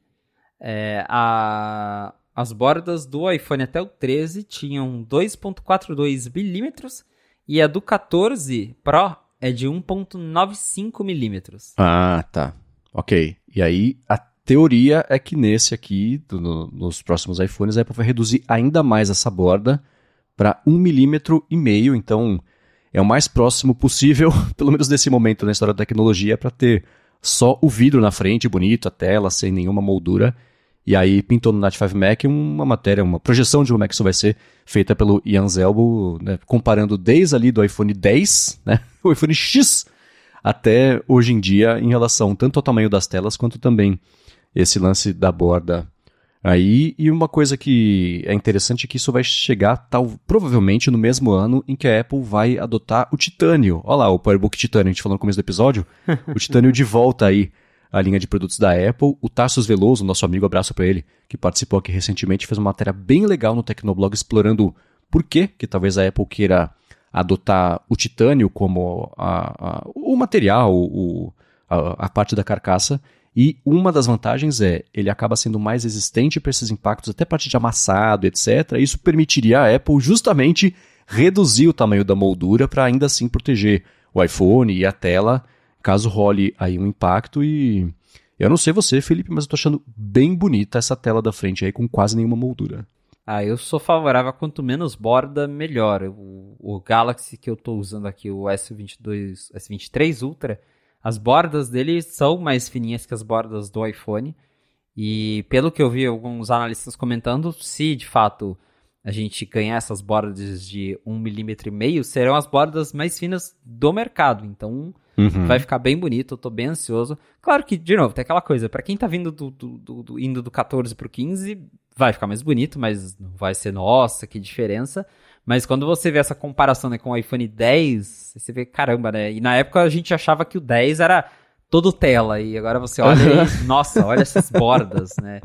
É, a, as bordas do iPhone até o 13 tinham 2.42 milímetros e a do 14 Pro é de 1.95 milímetros. Ah, tá. Ok. E aí a teoria é que nesse aqui, no, nos próximos iPhones, a Apple vai reduzir ainda mais essa borda para 1 milímetro e meio. Então é o mais próximo possível, pelo menos nesse momento na história da tecnologia, para ter só o vidro na frente, bonito, a tela, sem nenhuma moldura. E aí pintou no Night 5 Mac uma matéria, uma projeção de como é que isso vai ser, feita pelo Ian Zelbo, né, comparando desde ali do iPhone 10, né, o iPhone X, até hoje em dia, em relação tanto ao tamanho das telas, quanto também esse lance da borda aí. E uma coisa que é interessante é que isso vai chegar tal, provavelmente no mesmo ano em que a Apple vai adotar o titânio. Olha lá, o PowerBook titânio, a gente falou no começo do episódio, o titânio de volta aí a linha de produtos da Apple. O Tarsus Veloso, nosso amigo, abraço para ele, que participou aqui recentemente, fez uma matéria bem legal no Tecnoblog explorando por que que talvez a Apple queira adotar o titânio como a, a, o material, o, a, a, parte da carcaça. E uma das vantagens é, ele acaba sendo mais resistente para esses impactos, até parte de amassado, etc. Isso permitiria a Apple justamente reduzir o tamanho da moldura para ainda assim proteger o iPhone e a tela, caso role aí um impacto e eu não sei você, Felipe, mas eu tô achando bem bonita essa tela da frente aí com quase nenhuma moldura. Ah, eu sou favorável a quanto menos borda, melhor. O, o Galaxy que eu tô usando aqui, o S22, S23 Ultra, as bordas dele são mais fininhas que as bordas do iPhone. E pelo que eu vi alguns analistas comentando, se de fato a gente ganhar essas bordas de 1,5 mm, serão as bordas mais finas do mercado. Então uhum. vai ficar bem bonito, eu tô bem ansioso. Claro que, de novo, tem aquela coisa, para quem tá vindo do, do, do, do, indo do 14 pro 15, vai ficar mais bonito, mas não vai ser, nossa, que diferença. Mas quando você vê essa comparação né, com o iPhone 10, você vê, caramba, né? E na época a gente achava que o 10 era todo tela, e agora você olha e, nossa, olha essas bordas, né?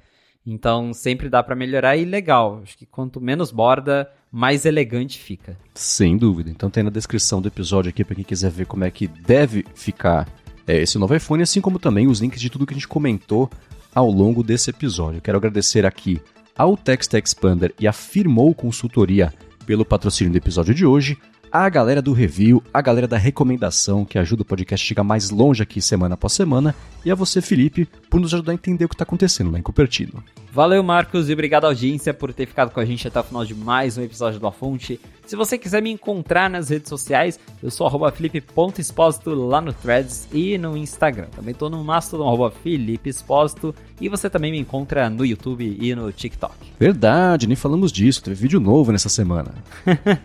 Então sempre dá para melhorar e legal. Acho que quanto menos borda, mais elegante fica. Sem dúvida. Então tem na descrição do episódio aqui para quem quiser ver como é que deve ficar é, esse novo iPhone, assim como também os links de tudo que a gente comentou ao longo desse episódio. Quero agradecer aqui ao Text Expander e a Firmou Consultoria pelo patrocínio do episódio de hoje, a galera do review, a galera da recomendação, que ajuda o podcast a chegar mais longe aqui semana após semana, e a você, Felipe, por nos ajudar a entender o que está acontecendo lá em Cupertino. Valeu, Marcos, e obrigado, audiência, por ter ficado com a gente até o final de mais um episódio do A Fonte. Se você quiser me encontrar nas redes sociais, eu sou felipe.expósito lá no Threads e no Instagram. Também estou no Mastodon, arroba Felipe Expósito, e você também me encontra no YouTube e no TikTok. Verdade, nem falamos disso, teve vídeo novo nessa semana.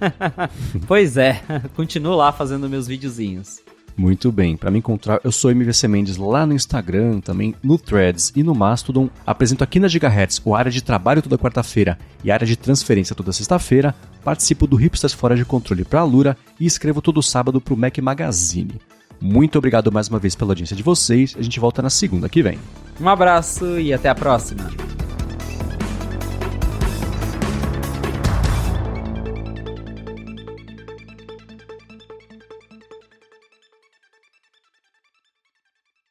pois é, continuo lá fazendo meus videozinhos. Muito bem, para me encontrar, eu sou MVC Mendes lá no Instagram, também no Threads e no Mastodon. Apresento aqui na Gigahertz o área de trabalho toda quarta-feira e a área de transferência toda sexta-feira. Participo do Hipsters Fora de Controle para a Lura e escrevo todo sábado para o Mac Magazine. Muito obrigado mais uma vez pela audiência de vocês. A gente volta na segunda que vem. Um abraço e até a próxima.